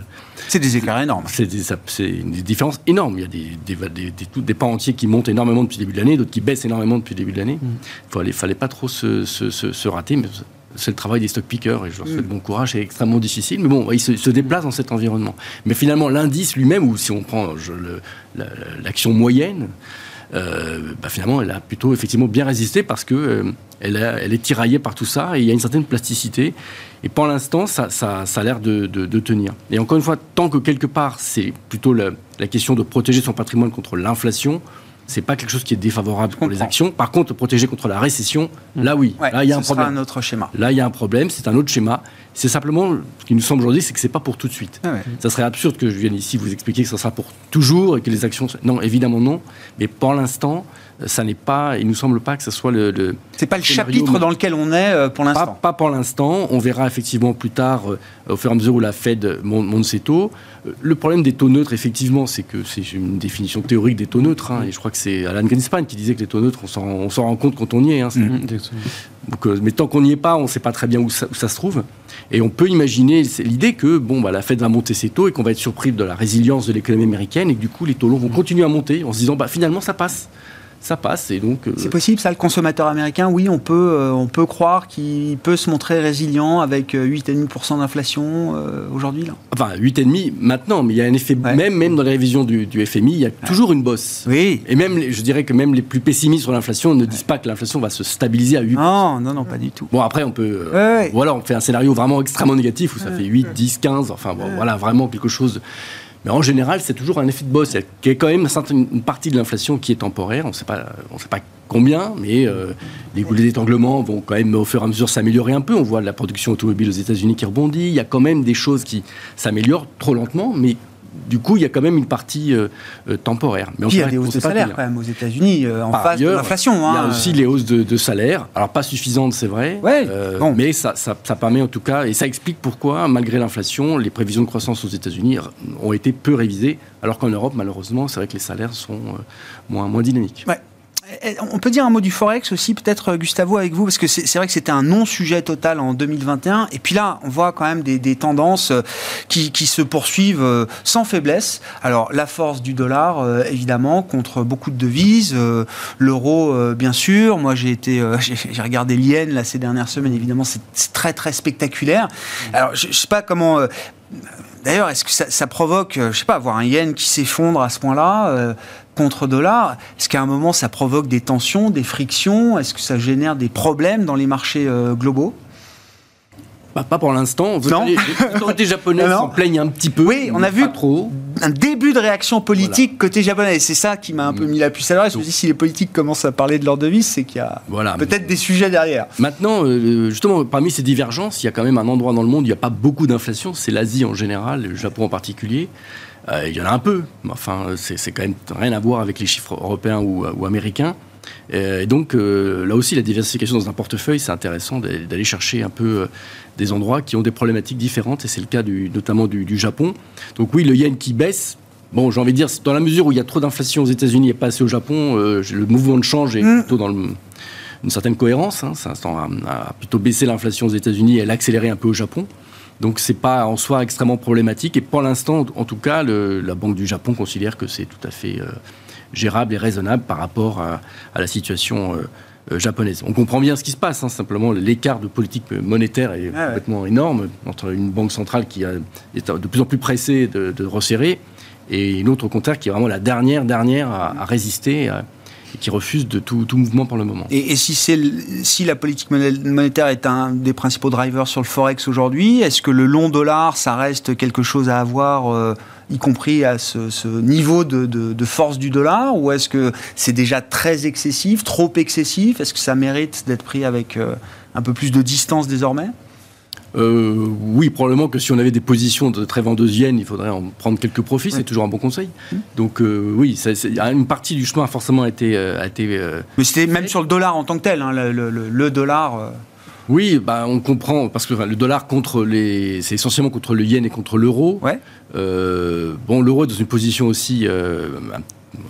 c'est des écarts énormes. C'est une différence énorme. Il y a des, des, des, des, pans entiers qui montent énormément depuis le début de l'année, d'autres qui baissent énormément depuis le début de l'année. Mm. Il ne fallait pas trop se, se, se rater, mais c'est le travail des stock pickers et je leur souhaite mm. bon courage, c'est extrêmement difficile, mais bon, ils se, déplacent dans cet environnement. Mais finalement, l'indice lui-même, ou si on prend l'action moyenne, euh, bah, finalement, elle a plutôt effectivement bien résisté parce que euh, elle, est tiraillée par tout ça et il y a une certaine plasticité. Et pour l'instant, ça, a l'air de, tenir. Et encore une fois, tant que quelque part, c'est plutôt la question de protéger son patrimoine contre l'inflation, c'est pas quelque chose qui est défavorable pour les actions. Par contre, protéger contre la récession, mmh. là oui, là il y a un problème. un autre schéma. Là il y a un problème, c'est un autre schéma. C'est simplement ce qui nous semble aujourd'hui, c'est que c'est pas pour tout de suite. Ah ça serait absurde que je vienne ici vous expliquer que ça sera pour toujours et que les actions. Non, évidemment non. Mais pour l'instant, ça n'est pas, il nous semble pas que ce soit le. le c'est pas le chapitre dans lequel on est euh, pour l'instant. Pas, pour l'instant. On verra effectivement plus tard, euh, au fur et à mesure où la Fed monte ses taux. Euh, le problème des taux neutres, effectivement, c'est que c'est une définition théorique des taux neutres. Hein, et je crois que c'est Alan Greenspan qui disait que les taux neutres, on s'en rend compte quand on y est. Hein, mm-hmm. mais tant qu'on n'y est pas, on ne sait pas très bien où ça, se trouve. Et on peut imaginer l'idée que bon, bah, la Fed va monter ses taux et qu'on va être surpris de la résilience de l'économie américaine et que du coup les taux longs vont continuer à monter en se disant bah, finalement ça passe ça passe. Et donc, euh, c'est possible, ça, le consommateur américain, oui, on peut, euh, on peut croire qu'il peut se montrer résilient avec 8,5% euh, d'inflation aujourd'hui là. Enfin, 8,5% maintenant, mais il y a un effet, même, même dans les révisions du, FMI, il y a toujours une bosse. Oui. Et même, je dirais que même les plus pessimistes sur l'inflation ne disent pas que l'inflation va se stabiliser à 8%. Non, non, non, pas du tout. Bon, après, on peut. Ou alors, on fait un scénario vraiment extrêmement négatif où ça fait 8, 10, 15, enfin, bon, voilà, vraiment quelque chose mais en général, c'est toujours un effet de boss. Il y a quand même une partie de l'inflation qui est temporaire. On ne sait pas combien, mais euh, les goulets d'étanglement vont quand même au fur et à mesure s'améliorer un peu. On voit la production automobile aux États-Unis qui rebondit. Il y a quand même des choses qui s'améliorent trop lentement, mais du coup, il y a quand même une partie euh, euh, temporaire. Mais il y a des hausses de salaire quand même aux États-Unis en face de l'inflation. il y a hein. aussi les hausses de, salaire. Alors pas suffisantes, c'est vrai, euh, mais ça, ça, permet en tout cas, et ça explique pourquoi, malgré l'inflation, les prévisions de croissance aux États-Unis ont été peu révisées, alors qu'en Europe, malheureusement, c'est vrai que les salaires sont moins, moins dynamiques. On peut dire un mot du Forex aussi, peut-être euh, Gustavo avec vous, parce que c'est vrai que c'était un non-sujet total en 2021. Et puis là, on voit quand même des, tendances euh, qui, se poursuivent euh, sans faiblesse. Alors la force du dollar, évidemment, contre beaucoup de devises. L'euro, bien sûr. Moi, j'ai [LAUGHS] regardé l'IN là ces dernières semaines. Évidemment, c'est très très spectaculaire. Alors, je, ne sais pas comment. D'ailleurs, est-ce que ça, provoque, je sais pas, voir un yen qui s'effondre à ce point-là contre dollar, est-ce qu'à un moment ça provoque des tensions, des frictions? Est-ce que ça génère des problèmes dans les marchés euh, globaux? Bah, pas pour l'instant. Les, autorités japonaises [LAUGHS] s'en plaignent un petit peu. Oui, on a vu trop. un début de réaction politique côté japonais. C'est ça qui m'a un peu mm. mis la puce à l'oreille. Je me dis, si les politiques commencent à parler de leur devise, c'est qu'il y a peut-être des sujets derrière. Maintenant, euh, justement, parmi ces divergences, il y a quand même un endroit dans le monde où il n'y a pas beaucoup d'inflation. C'est l'Asie en général, le Japon en particulier. Euh, il y en a un peu, mais enfin, c'est quand même rien à voir avec les chiffres européens ou, américains. Euh, et donc, euh, là aussi, la diversification dans un portefeuille, c'est intéressant d'aller chercher un peu des endroits qui ont des problématiques différentes, et c'est le cas du, notamment du, Japon. Donc oui, le yen qui baisse, Bon, j'ai envie de dire, dans la mesure où il y a trop d'inflation aux États-Unis et pas assez au Japon, le mouvement de change est mm. plutôt dans une certaine cohérence. Hein. Ça a, plutôt baissé l'inflation aux États-Unis et l'accéléré un peu au Japon. Donc c'est pas en soi extrêmement problématique. Et pour l'instant, en tout cas, la Banque du Japon considère que c'est tout à fait euh, gérable et raisonnable par rapport à, la situation euh, euh, japonaise. On comprend bien ce qui se passe. Hein, simplement, l'écart de politique monétaire est complètement énorme entre une banque centrale qui est de plus en plus pressée de, resserrer et une autre au contraire qui est vraiment la dernière, dernière à, résister. Et qui refuse de tout, mouvement pour le moment. Et, si, la politique monétaire est un des principaux drivers sur le Forex aujourd'hui, est-ce que le long dollar, ça reste quelque chose à avoir y compris à ce, niveau de, force du dollar Ou est-ce que c'est déjà très excessif, trop excessif? Est-ce que ça mérite d'être pris avec euh, un peu plus de distance désormais? Euh, oui, probablement que si on avait des positions de très vendeuses yen, il faudrait en prendre quelques profits, c'est toujours un bon conseil. Mmh. Donc euh, oui, une partie du chemin a forcément été... A été Mais c'était même sur le dollar en tant que tel, hein, le, dollar... Oui, bah, on comprend, parce que le dollar contre les. C'est essentiellement contre le yen et contre l'euro. Ouais. Euh, bon, l'euro est dans une position aussi euh,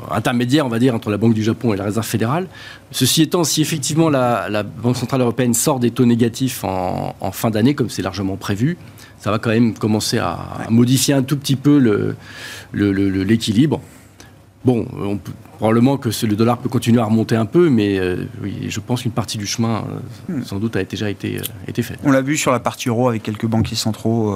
intermédiaire, on va dire, entre la Banque du Japon et la Réserve fédérale. Ceci étant, si effectivement la, Banque centrale européenne sort des taux négatifs en, fin d'année, comme c'est largement prévu, ça va quand même commencer à, modifier un tout petit peu l'équilibre. Bon, on peut Probablement que le dollar peut continuer à remonter un peu, mais euh, oui, je pense qu'une partie du chemin, euh, hmm. sans doute, a déjà été, euh, été faite. On l'a vu sur la partie euro avec quelques banquiers centraux,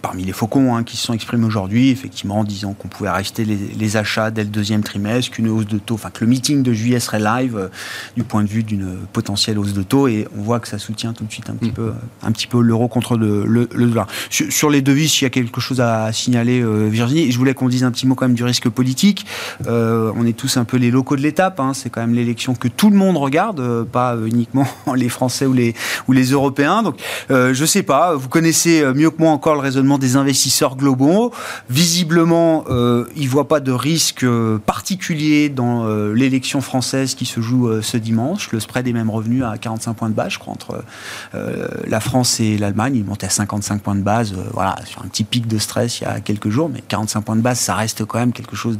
parmi les faucons, hein, qui se sont exprimés aujourd'hui, effectivement, en disant qu'on pouvait arrêter les, achats dès le deuxième trimestre, qu'une hausse de taux, enfin que le meeting de juillet serait live du point de vue d'une potentielle hausse de taux, et on voit que ça soutient tout de suite un petit hmm. peu, un petit peu l'euro contre le, dollar. Sur, les devises, il y a quelque chose à signaler, Virginie. Je voulais qu'on dise un petit mot quand même du risque politique. on est tous un un peu les locaux de l'étape. Hein. C'est quand même l'élection que tout le monde regarde, euh, pas uniquement [LAUGHS] les Français ou les, ou les Européens. Donc, euh, je sais pas. Vous connaissez euh, mieux que moi encore le raisonnement des investisseurs globaux. Visiblement, euh, ils voient pas de risque particulier dans l'élection française qui se joue ce dimanche. Le spread est même revenu à 45 points de base, je crois, entre la France et l'Allemagne. Il montait à 55 points de base, voilà, sur un petit pic de stress il y a quelques jours. Mais 45 points de base, ça reste quand même quelque chose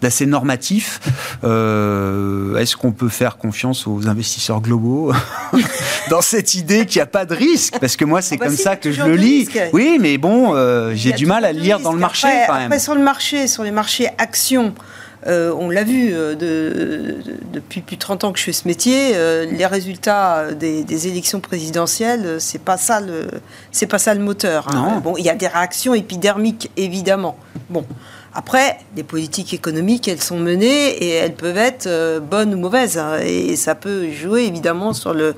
d'assez normatif. Euh, est-ce qu'on peut faire confiance aux investisseurs globaux [LAUGHS] dans cette idée qu'il n'y a pas de risque Parce que moi, c'est ah bah comme ça que je le lis. Oui, mais bon, euh, j'ai du mal à le lire dans le marché quand même. Après, sur le marché, sur les marchés actions, euh, on l'a vu depuis plus de 30 ans que je fais ce métier, les résultats des, élections présidentielles, c'est pas ça le, c'est pas ça le moteur. Hein. Bon, il y a des réactions épidermiques évidemment. Bon, après, les politiques économiques, elles sont menées et elles peuvent être euh, bonnes ou mauvaises. Hein. et ça peut jouer évidemment sur le.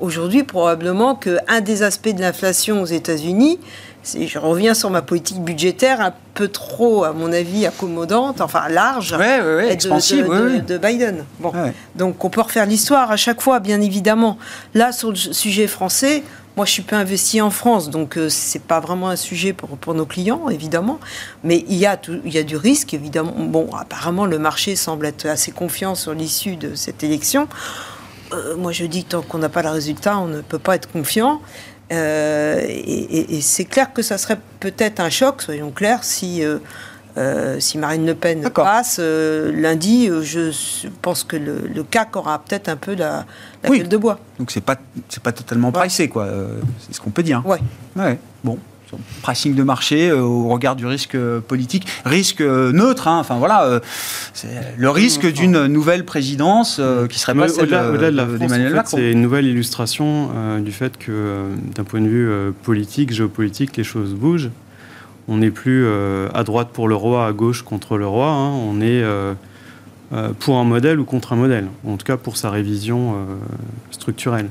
Aujourd'hui, probablement qu'un des aspects de l'inflation aux États-Unis, je reviens sur ma politique budgétaire un peu trop, à mon avis, accommodante, enfin large, de, Biden. Bon. Donc on peut refaire l'histoire à chaque fois, bien évidemment. Là, sur le sujet français, moi, je suis peu investi en France, donc euh, c'est pas vraiment un sujet pour, pour, nos clients, évidemment. Mais il y, a il y a du risque, évidemment. Bon, apparemment, le marché semble être assez confiant sur l'issue de cette élection. Euh, moi, je dis que tant qu'on n'a pas le résultat, on ne peut pas être confiant. Euh, et, c'est clair que ça serait peut-être un choc, soyons clairs, si euh, si Marine Le Pen passe euh, lundi, euh, je pense que le, CAC aura peut-être un peu la, gueule de bois. Donc c'est pas c'est pas totalement pricé quoi. c'est ce qu'on peut dire. Ouais. Ouais. Bon. Pricing de marché au regard du risque politique, risque neutre. Hein. enfin voilà, c'est le risque d'une nouvelle présidence qui serait pas celle au-delà, de la France, C'est une nouvelle illustration du fait que d'un point de vue politique, géopolitique, les choses bougent on n'est plus euh, à droite pour le roi, à gauche contre le roi. Hein. on est euh, euh, pour un modèle ou contre un modèle. En tout cas, pour sa révision structurelle.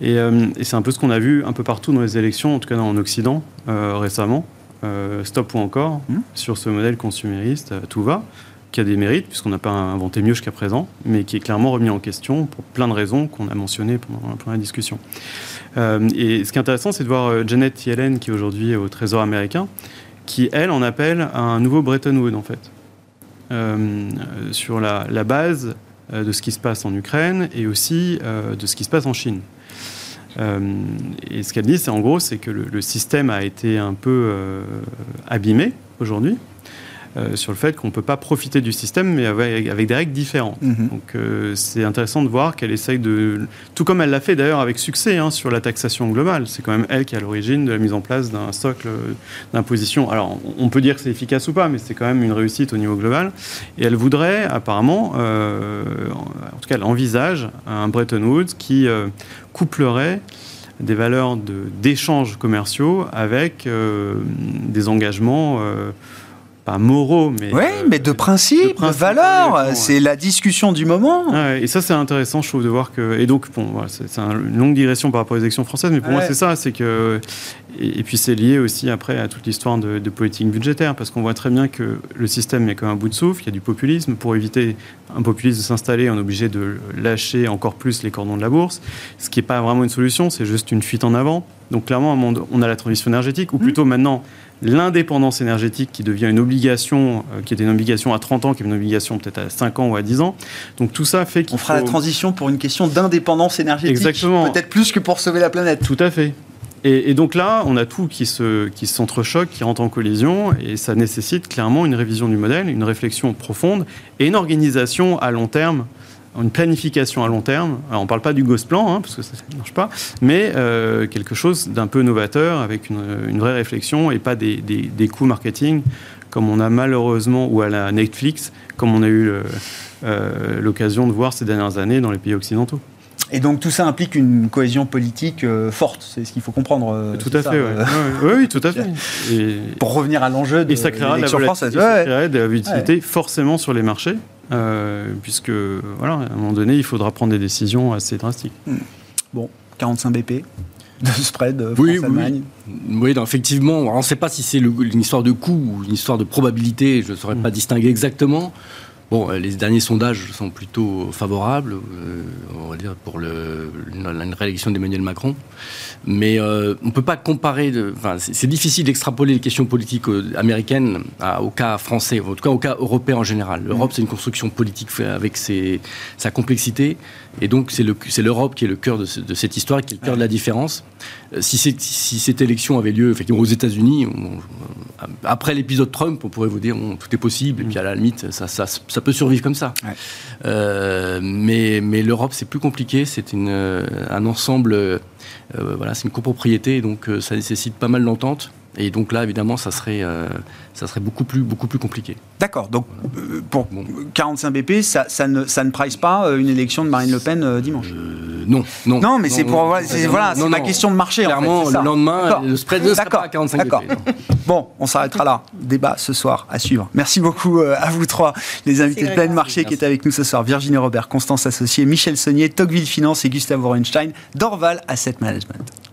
Et, c'est un peu ce qu'on a vu un peu partout dans les élections, en tout cas en Occident récemment. stop ou encore mmh. sur ce modèle consumériste, tout va, qui a des mérites puisqu'on n'a pas inventé mieux jusqu'à présent, mais qui est clairement remis en question pour plein de raisons qu'on a mentionnées pendant, pendant, la discussion. Et ce qui est intéressant, c'est de voir Janet Yellen, qui est aujourd'hui au Trésor américain, qui, elle, en appelle à un nouveau Bretton Woods, en fait, euh, sur la, base euh, de ce qui se passe en Ukraine et aussi euh, de ce qui se passe en Chine. et ce qu'elle dit, c'est en gros, c'est que le, système a été un peu abîmé aujourd'hui euh, sur le fait qu'on ne peut pas profiter du système, mais avec, des règles différentes. Mhm. Donc euh, c'est intéressant de voir qu'elle essaye de... Tout comme elle l'a fait d'ailleurs avec succès hein, sur la taxation globale. C'est quand même elle qui est à l'origine de la mise en place d'un socle d'imposition. Alors on peut dire que c'est efficace ou pas, mais c'est quand même une réussite au niveau global. Et elle voudrait apparemment, euh, en tout cas elle envisage un Bretton Woods qui couplerait des valeurs d'échanges commerciaux avec des engagements pas moraux, mais. Oui, mais de principes, de, valeurs. C'est la discussion du moment. et ça, c'est intéressant, je trouve, de voir que. Et donc, bon, c'est une longue digression par rapport aux élections françaises, mais pour moi, c'est ça. C'est que. Et, puis, c'est lié aussi après à toute l'histoire de, politique budgétaire, parce qu'on voit très bien que le système est comme un bout de souffle, il y a du populisme. Pour éviter un populisme de s'installer, on est obligé de lâcher encore plus les cordons de la bourse, ce qui n'est pas vraiment une solution, c'est juste une fuite en avant. Donc, clairement, on a la transition énergétique, ou mmh. plutôt maintenant l'indépendance énergétique qui devient une obligation, euh, qui était une obligation à 30 ans, qui est une obligation peut-être à 5 ans ou à 10 ans. Donc tout ça fait qu'il On fera la transition pour une question d'indépendance énergétique. Exactement. Peut-être plus que pour sauver la planète. Tout à fait. Et, donc là, on a tout qui se qui s'entrechoque, qui rentre en collision, et ça nécessite clairement une révision du modèle, une réflexion profonde et une organisation à long terme une planification à long terme. Alors, on ne parle pas du ghost plan, hein, parce que ça ne marche pas, mais euh, quelque chose d'un peu novateur, avec une, vraie réflexion et pas des, des, coûts marketing comme on a malheureusement, ou à la Netflix, comme on a eu euh, l'occasion de voir ces dernières années dans les pays occidentaux. Et donc tout ça implique une cohésion politique euh, forte, c'est ce qu'il faut comprendre. tout à fait, oui. oui, tout à fait. Et, [LAUGHS] Pour revenir à l'enjeu de Et ça créera de la volatilité, forcément sur les marchés. Euh, puisque voilà, à un moment donné, il faudra prendre des décisions assez drastiques. Hmm. Bon, 45 BP de spread euh, France-Allemagne. Oui, oui. effectivement. on ne sait pas si c'est une histoire de coût ou une histoire de probabilité. Je ne saurais pas hmm. distinguer exactement. Bon, euh, les derniers sondages sont plutôt favorables, euh, on va dire, pour le, la réélection d'Emmanuel Macron. Mais euh, on ne peut pas comparer. Enfin, c'est difficile d'extrapoler les questions politiques américaines au cas français, en tout cas au cas européen en général. L'Europe, c'est une construction politique avec ses, sa complexité. Et donc, c'est l'Europe qui est le cœur de, cette histoire, qui est le cœur de la différence. Si, si, cette élection avait lieu effectivement aux États-Unis, après l'épisode Trump, on pourrait vous dire tout est possible, et puis à la limite, ça, ça, ça peut survivre comme ça. Euh, mais mais l'Europe, c'est plus compliqué, c'est un ensemble, euh, voilà, c'est une copropriété, donc euh, ça nécessite pas mal d'entente. Et donc là, évidemment, ça serait, euh, ça serait beaucoup, plus, beaucoup plus compliqué. D'accord. Donc, euh, pour 45 BP, ça, ça, ne, ça ne price pas euh, une élection de Marine Le Pen dimanche? Non, non. Non, mais c'est pour. voilà, c'est ma question de marché. Clairement, en fait, le lendemain, le spread ne sera pas à 45 BP. bon, on s'arrêtera là. Débat ce soir à suivre. Merci beaucoup à vous trois, les invités de plein marché qui étaient avec nous ce soir. Virginie Robert, Constance Associée, Michel Saunier, Tocqueville Finance et Gustave Orenstein, Dorval Asset Management.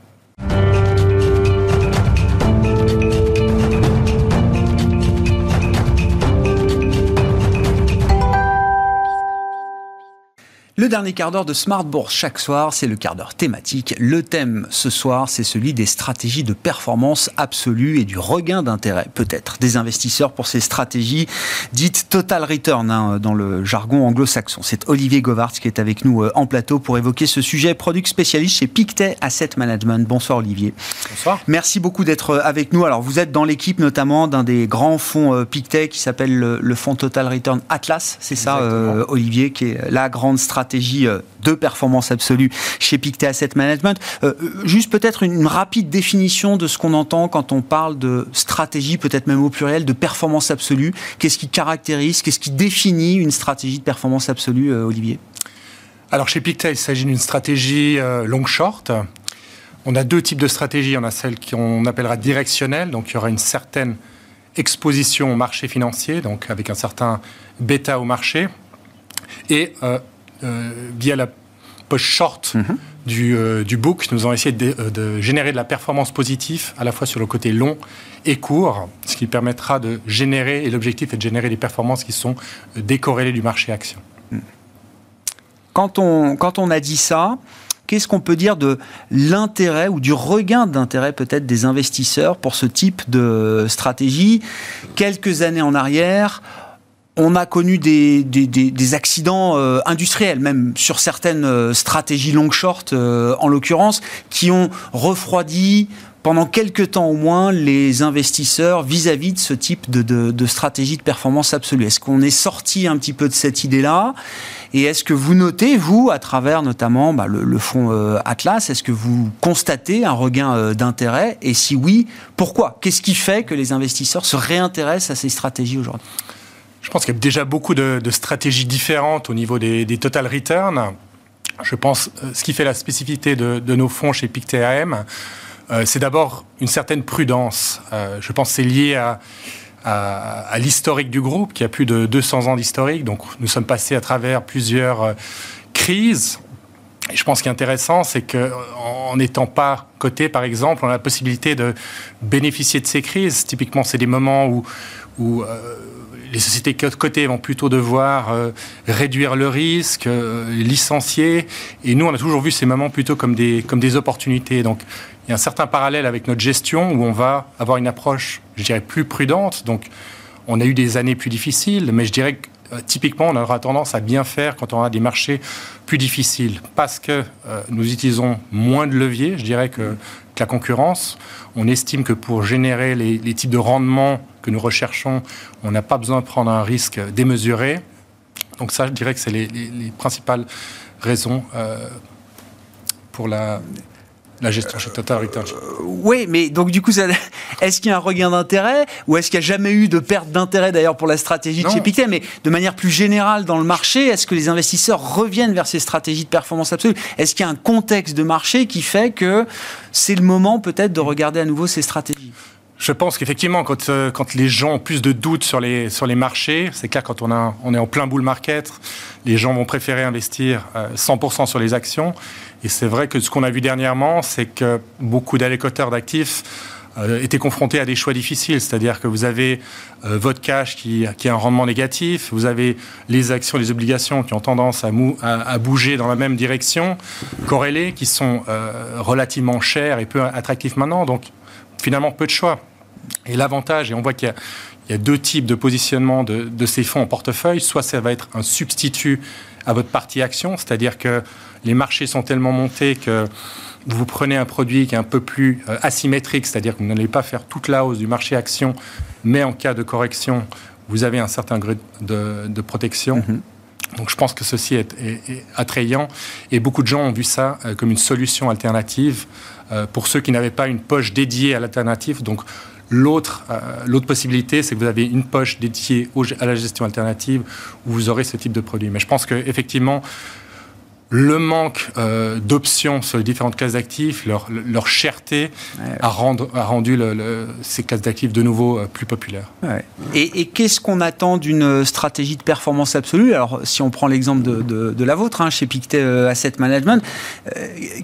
Le dernier quart d'heure de Smart Bourse chaque soir, c'est le quart d'heure thématique. Le thème ce soir, c'est celui des stratégies de performance absolue et du regain d'intérêt, peut-être, des investisseurs pour ces stratégies dites total return hein, dans le jargon anglo-saxon. C'est Olivier Govart qui est avec nous euh, en plateau pour évoquer ce sujet. Product spécialiste chez Pictet Asset Management. Bonsoir Olivier. Bonsoir. Merci beaucoup d'être euh, avec nous. Alors vous êtes dans l'équipe notamment d'un des grands fonds euh, Pictet qui s'appelle le, fonds Total Return Atlas. C'est ça, Olivier, qui est la grande stratégie stratégie euh, de performance absolue chez Pictet Asset Management. Euh, euh, juste peut-être une rapide définition de ce qu'on entend quand on parle de stratégie, peut-être même au pluriel, de performance absolue. Qu'est-ce qui caractérise, qu'est-ce qui définit une stratégie de performance absolue, Olivier? Alors chez Pictet, il s'agit d'une stratégie long-short. On a deux types de stratégies. On a celle qu'on appellera directionnelle, donc il y aura une certaine exposition au marché financier, donc avec un certain bêta au marché, et euh, via la poche short mhm. du, euh, du, book, nous avons essayé euh, de, générer de la performance positive à la fois sur le côté long et court, ce qui permettra de générer, et l'objectif est de générer des performances qui sont décorrélées du marché action. Mhm. Quand on, quand on a dit ça, qu'est-ce qu'on peut dire de l'intérêt ou du regain d'intérêt peut-être des investisseurs pour ce type de stratégie? Quelques années en arrière, on a connu des, accidents euh, industriels, même sur certaines euh, stratégies long short, euh, en l'occurrence, qui ont refroidi pendant quelques temps au moins les investisseurs vis-à-vis de ce type de, stratégie de performance absolue. Est-ce qu'on est sorti un petit peu de cette idée-là? Et est-ce que vous notez, vous, à travers notamment bah, le, fonds Atlas, est-ce que vous constatez un regain d'intérêt? Et si oui, pourquoi? Qu'est-ce qui fait que les investisseurs se réintéressent à ces stratégies aujourd'hui? Je pense qu'il y a déjà beaucoup de, stratégies différentes au niveau des, total returns. Je pense euh, ce qui fait la spécificité de, nos fonds chez Pictet AM, euh, c'est d'abord une certaine prudence. Euh, je pense que c'est lié à, l'historique du groupe, qui a plus de 200 ans d'historique. Donc nous sommes passés à travers plusieurs euh, crises. Et je pense qu'il est intéressant, c'est qu'en n'étant pas coté, par exemple, on a la possibilité de bénéficier de ces crises. Typiquement, c'est des moments où, les sociétés cotées vont plutôt devoir euh, réduire le risque, licencier. Et nous, on a toujours vu ces moments plutôt comme des, comme des opportunités. Donc, il y a un certain parallèle avec notre gestion où on va avoir une approche, je dirais, plus prudente. Donc, on a eu des années plus difficiles, mais je dirais que euh, typiquement, on aura tendance à bien faire quand on a des marchés plus difficiles, parce que euh, nous utilisons moins de leviers, je dirais, que, la concurrence. On estime que pour générer les, types de rendements que nous recherchons, on n'a pas besoin de prendre un risque démesuré. Donc ça, je dirais que c'est les, principales raisons euh, pour la, la gestion chez Total Return. Euh, oui, mais donc du coup, [LAUGHS] est-ce qu'il y a un regain d'intérêt ou est-ce qu'il n'y a jamais eu de perte d'intérêt d'ailleurs pour la stratégie de chez Pictet Mais de manière plus générale dans le marché, est-ce que les investisseurs reviennent vers ces stratégies de performance absolue? Est-ce qu'il y a un contexte de marché qui fait que c'est le moment peut-être de regarder à nouveau ces stratégies? Je pense qu'effectivement, quand, euh, quand les gens ont plus de doutes sur les, marchés, c'est clair, quand on, est en plein bull market, les gens vont préférer investir 100% euh, sur les actions. Et c'est vrai que ce qu'on a vu dernièrement, c'est que beaucoup d'allocateurs d'actifs euh, étaient confrontés à des choix difficiles. C'est-à-dire que vous avez votre cash qui, a un rendement négatif, vous avez les actions, les obligations qui ont tendance à, à, bouger dans la même direction, corrélées, qui sont relativement chères et peu attractifs maintenant. Donc finalement, peu de choix. Et l'avantage, et on voit qu'il y, y a, deux types de positionnement de, de ces fonds en portefeuille, soit ça va être un substitut à votre partie action, c'est-à-dire que les marchés sont tellement montés que vous prenez un produit qui est un peu plus euh, asymétrique, c'est-à-dire que vous n'allez pas faire toute la hausse du marché action, mais en cas de correction, vous avez un certain degré de, protection. Mhm. Donc je pense que ceci est, attrayant et beaucoup de gens ont vu ça euh, comme une solution alternative pour ceux qui n'avaient pas une poche dédiée à l'alternative. Donc L'autre, l'autre possibilité, c'est que vous avez une poche dédiée à la gestion alternative où vous aurez ce type de produit. Mais je pense qu'effectivement, le manque euh, d'options sur les différentes classes d'actifs, leur, leur cherté a, rendu ces classes d'actifs de nouveau euh, plus populaires. Et, qu'est-ce qu'on attend d'une stratégie de performance absolue? Alors, si on prend l'exemple de, la vôtre, hein, chez Pictet euh, Asset Management,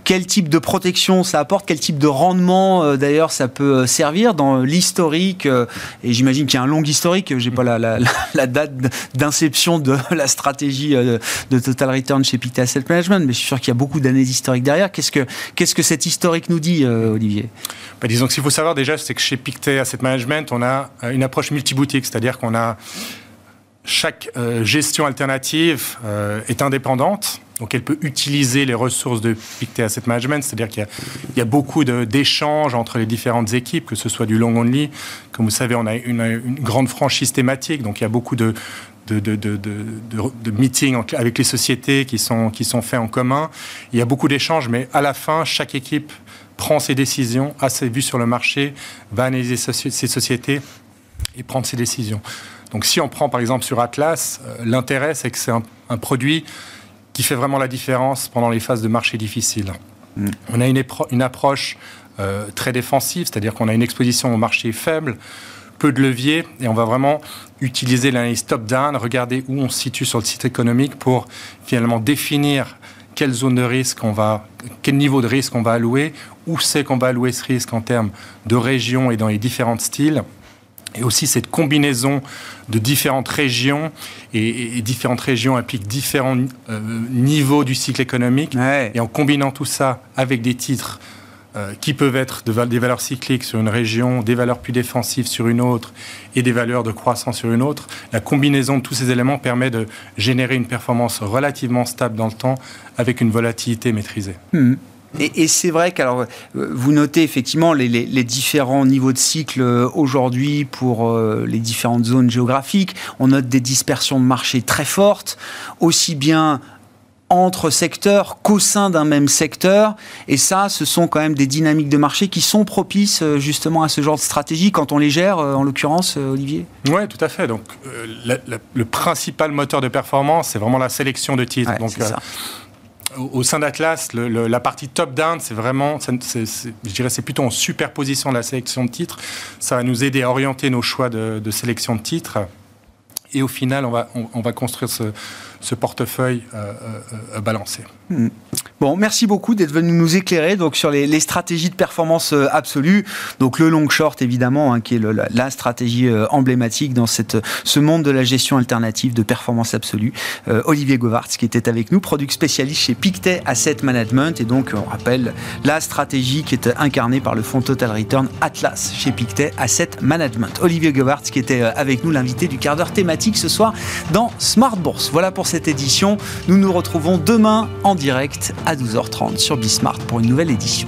quel type de protection ça apporte? Quel type de rendement, d'ailleurs, ça peut servir dans l'historique Et j'imagine qu'il y a un long historique. J'ai pas la, la date d'inception de la stratégie de Total Return chez Pictet Asset Management mais je suis sûr qu'il y a beaucoup d'années historiques derrière. Qu'est-ce que, qu'est-ce que cet historique nous dit, euh, Olivier? Bah, Disons que ce qu'il faut savoir déjà, c'est que chez Pictet Asset Management, on a euh, une approche multiboutique, c'est-à-dire qu'on a chaque euh, gestion alternative est indépendante. Donc, elle peut utiliser les ressources de Pictet Asset Management, c'est-à-dire qu'il y a, beaucoup d'échanges entre les différentes équipes, que ce soit du long only. Comme vous savez, on a une grande franchise thématique, donc il y a beaucoup de, de, de, de, de, meetings avec les sociétés qui sont, qui sont faits en commun. Il y a beaucoup d'échanges, mais à la fin, chaque équipe prend ses décisions, a ses vues sur le marché, va analyser ses sociétés et prendre ses décisions. Donc si on prend par exemple sur Atlas, euh, l'intérêt c'est que c'est un, produit qui fait vraiment la différence pendant les phases de marché difficiles. Mm. On a une, une approche euh, très défensive, c'est-à-dire qu'on a une exposition au marché faible, peu de leviers et on va vraiment utiliser l'analyse top-down, regarder où on se situe sur le site économique pour finalement définir quelle zone de risque on va, quel niveau de risque on va allouer, où c'est qu'on va allouer ce risque en termes de région et dans les différents styles. Et aussi cette combinaison de différentes régions, et, différentes régions impliquent différents euh, niveaux du cycle économique. Et en combinant tout ça avec des titres euh, qui peuvent être des valeurs cycliques sur une région, des valeurs plus défensives sur une autre et des valeurs de croissance sur une autre. La combinaison de tous ces éléments permet de générer une performance relativement stable dans le temps avec une volatilité maîtrisée. Hmm. Et, c'est vrai que euh, vous notez effectivement les, différents niveaux de cycle euh, aujourd'hui pour les différentes zones géographiques. On note des dispersions de marché très fortes, aussi bien entre secteurs qu'au sein d'un même secteur. Et ça, ce sont quand même des dynamiques de marché qui sont propices euh, justement à ce genre de stratégie quand on les gère, euh, en l'occurrence, euh, Olivier Oui, tout à fait. Donc, le principal moteur de performance, c'est vraiment la sélection de titres. Donc, au, sein d'Atlas, la partie top-down, c'est vraiment, je dirais, c'est plutôt en superposition de la sélection de titres. Ça va nous aider à orienter nos choix de, sélection de titres. Et au final, on va, on va construire ce, ce portefeuille euh, euh, euh, balancé. Hmm. Bon, merci beaucoup d'être venu nous éclairer donc sur les, stratégies de performance absolue. Donc le long short évidemment, hein, qui est la, stratégie emblématique dans cette, ce monde de la gestion alternative de performance absolue. Olivier Govarts qui était avec nous, product spécialiste chez Pictet Asset Management et donc on rappelle la stratégie qui est incarnée par le fonds Total Return Atlas chez Pictet Asset Management. Olivier Govarts qui était avec nous, l'invité du quart d'heure thématique ce soir dans Smart Bourse. Voilà pour cette édition. Nous nous retrouvons demain en direct à 12h30 sur Bismart pour une nouvelle édition.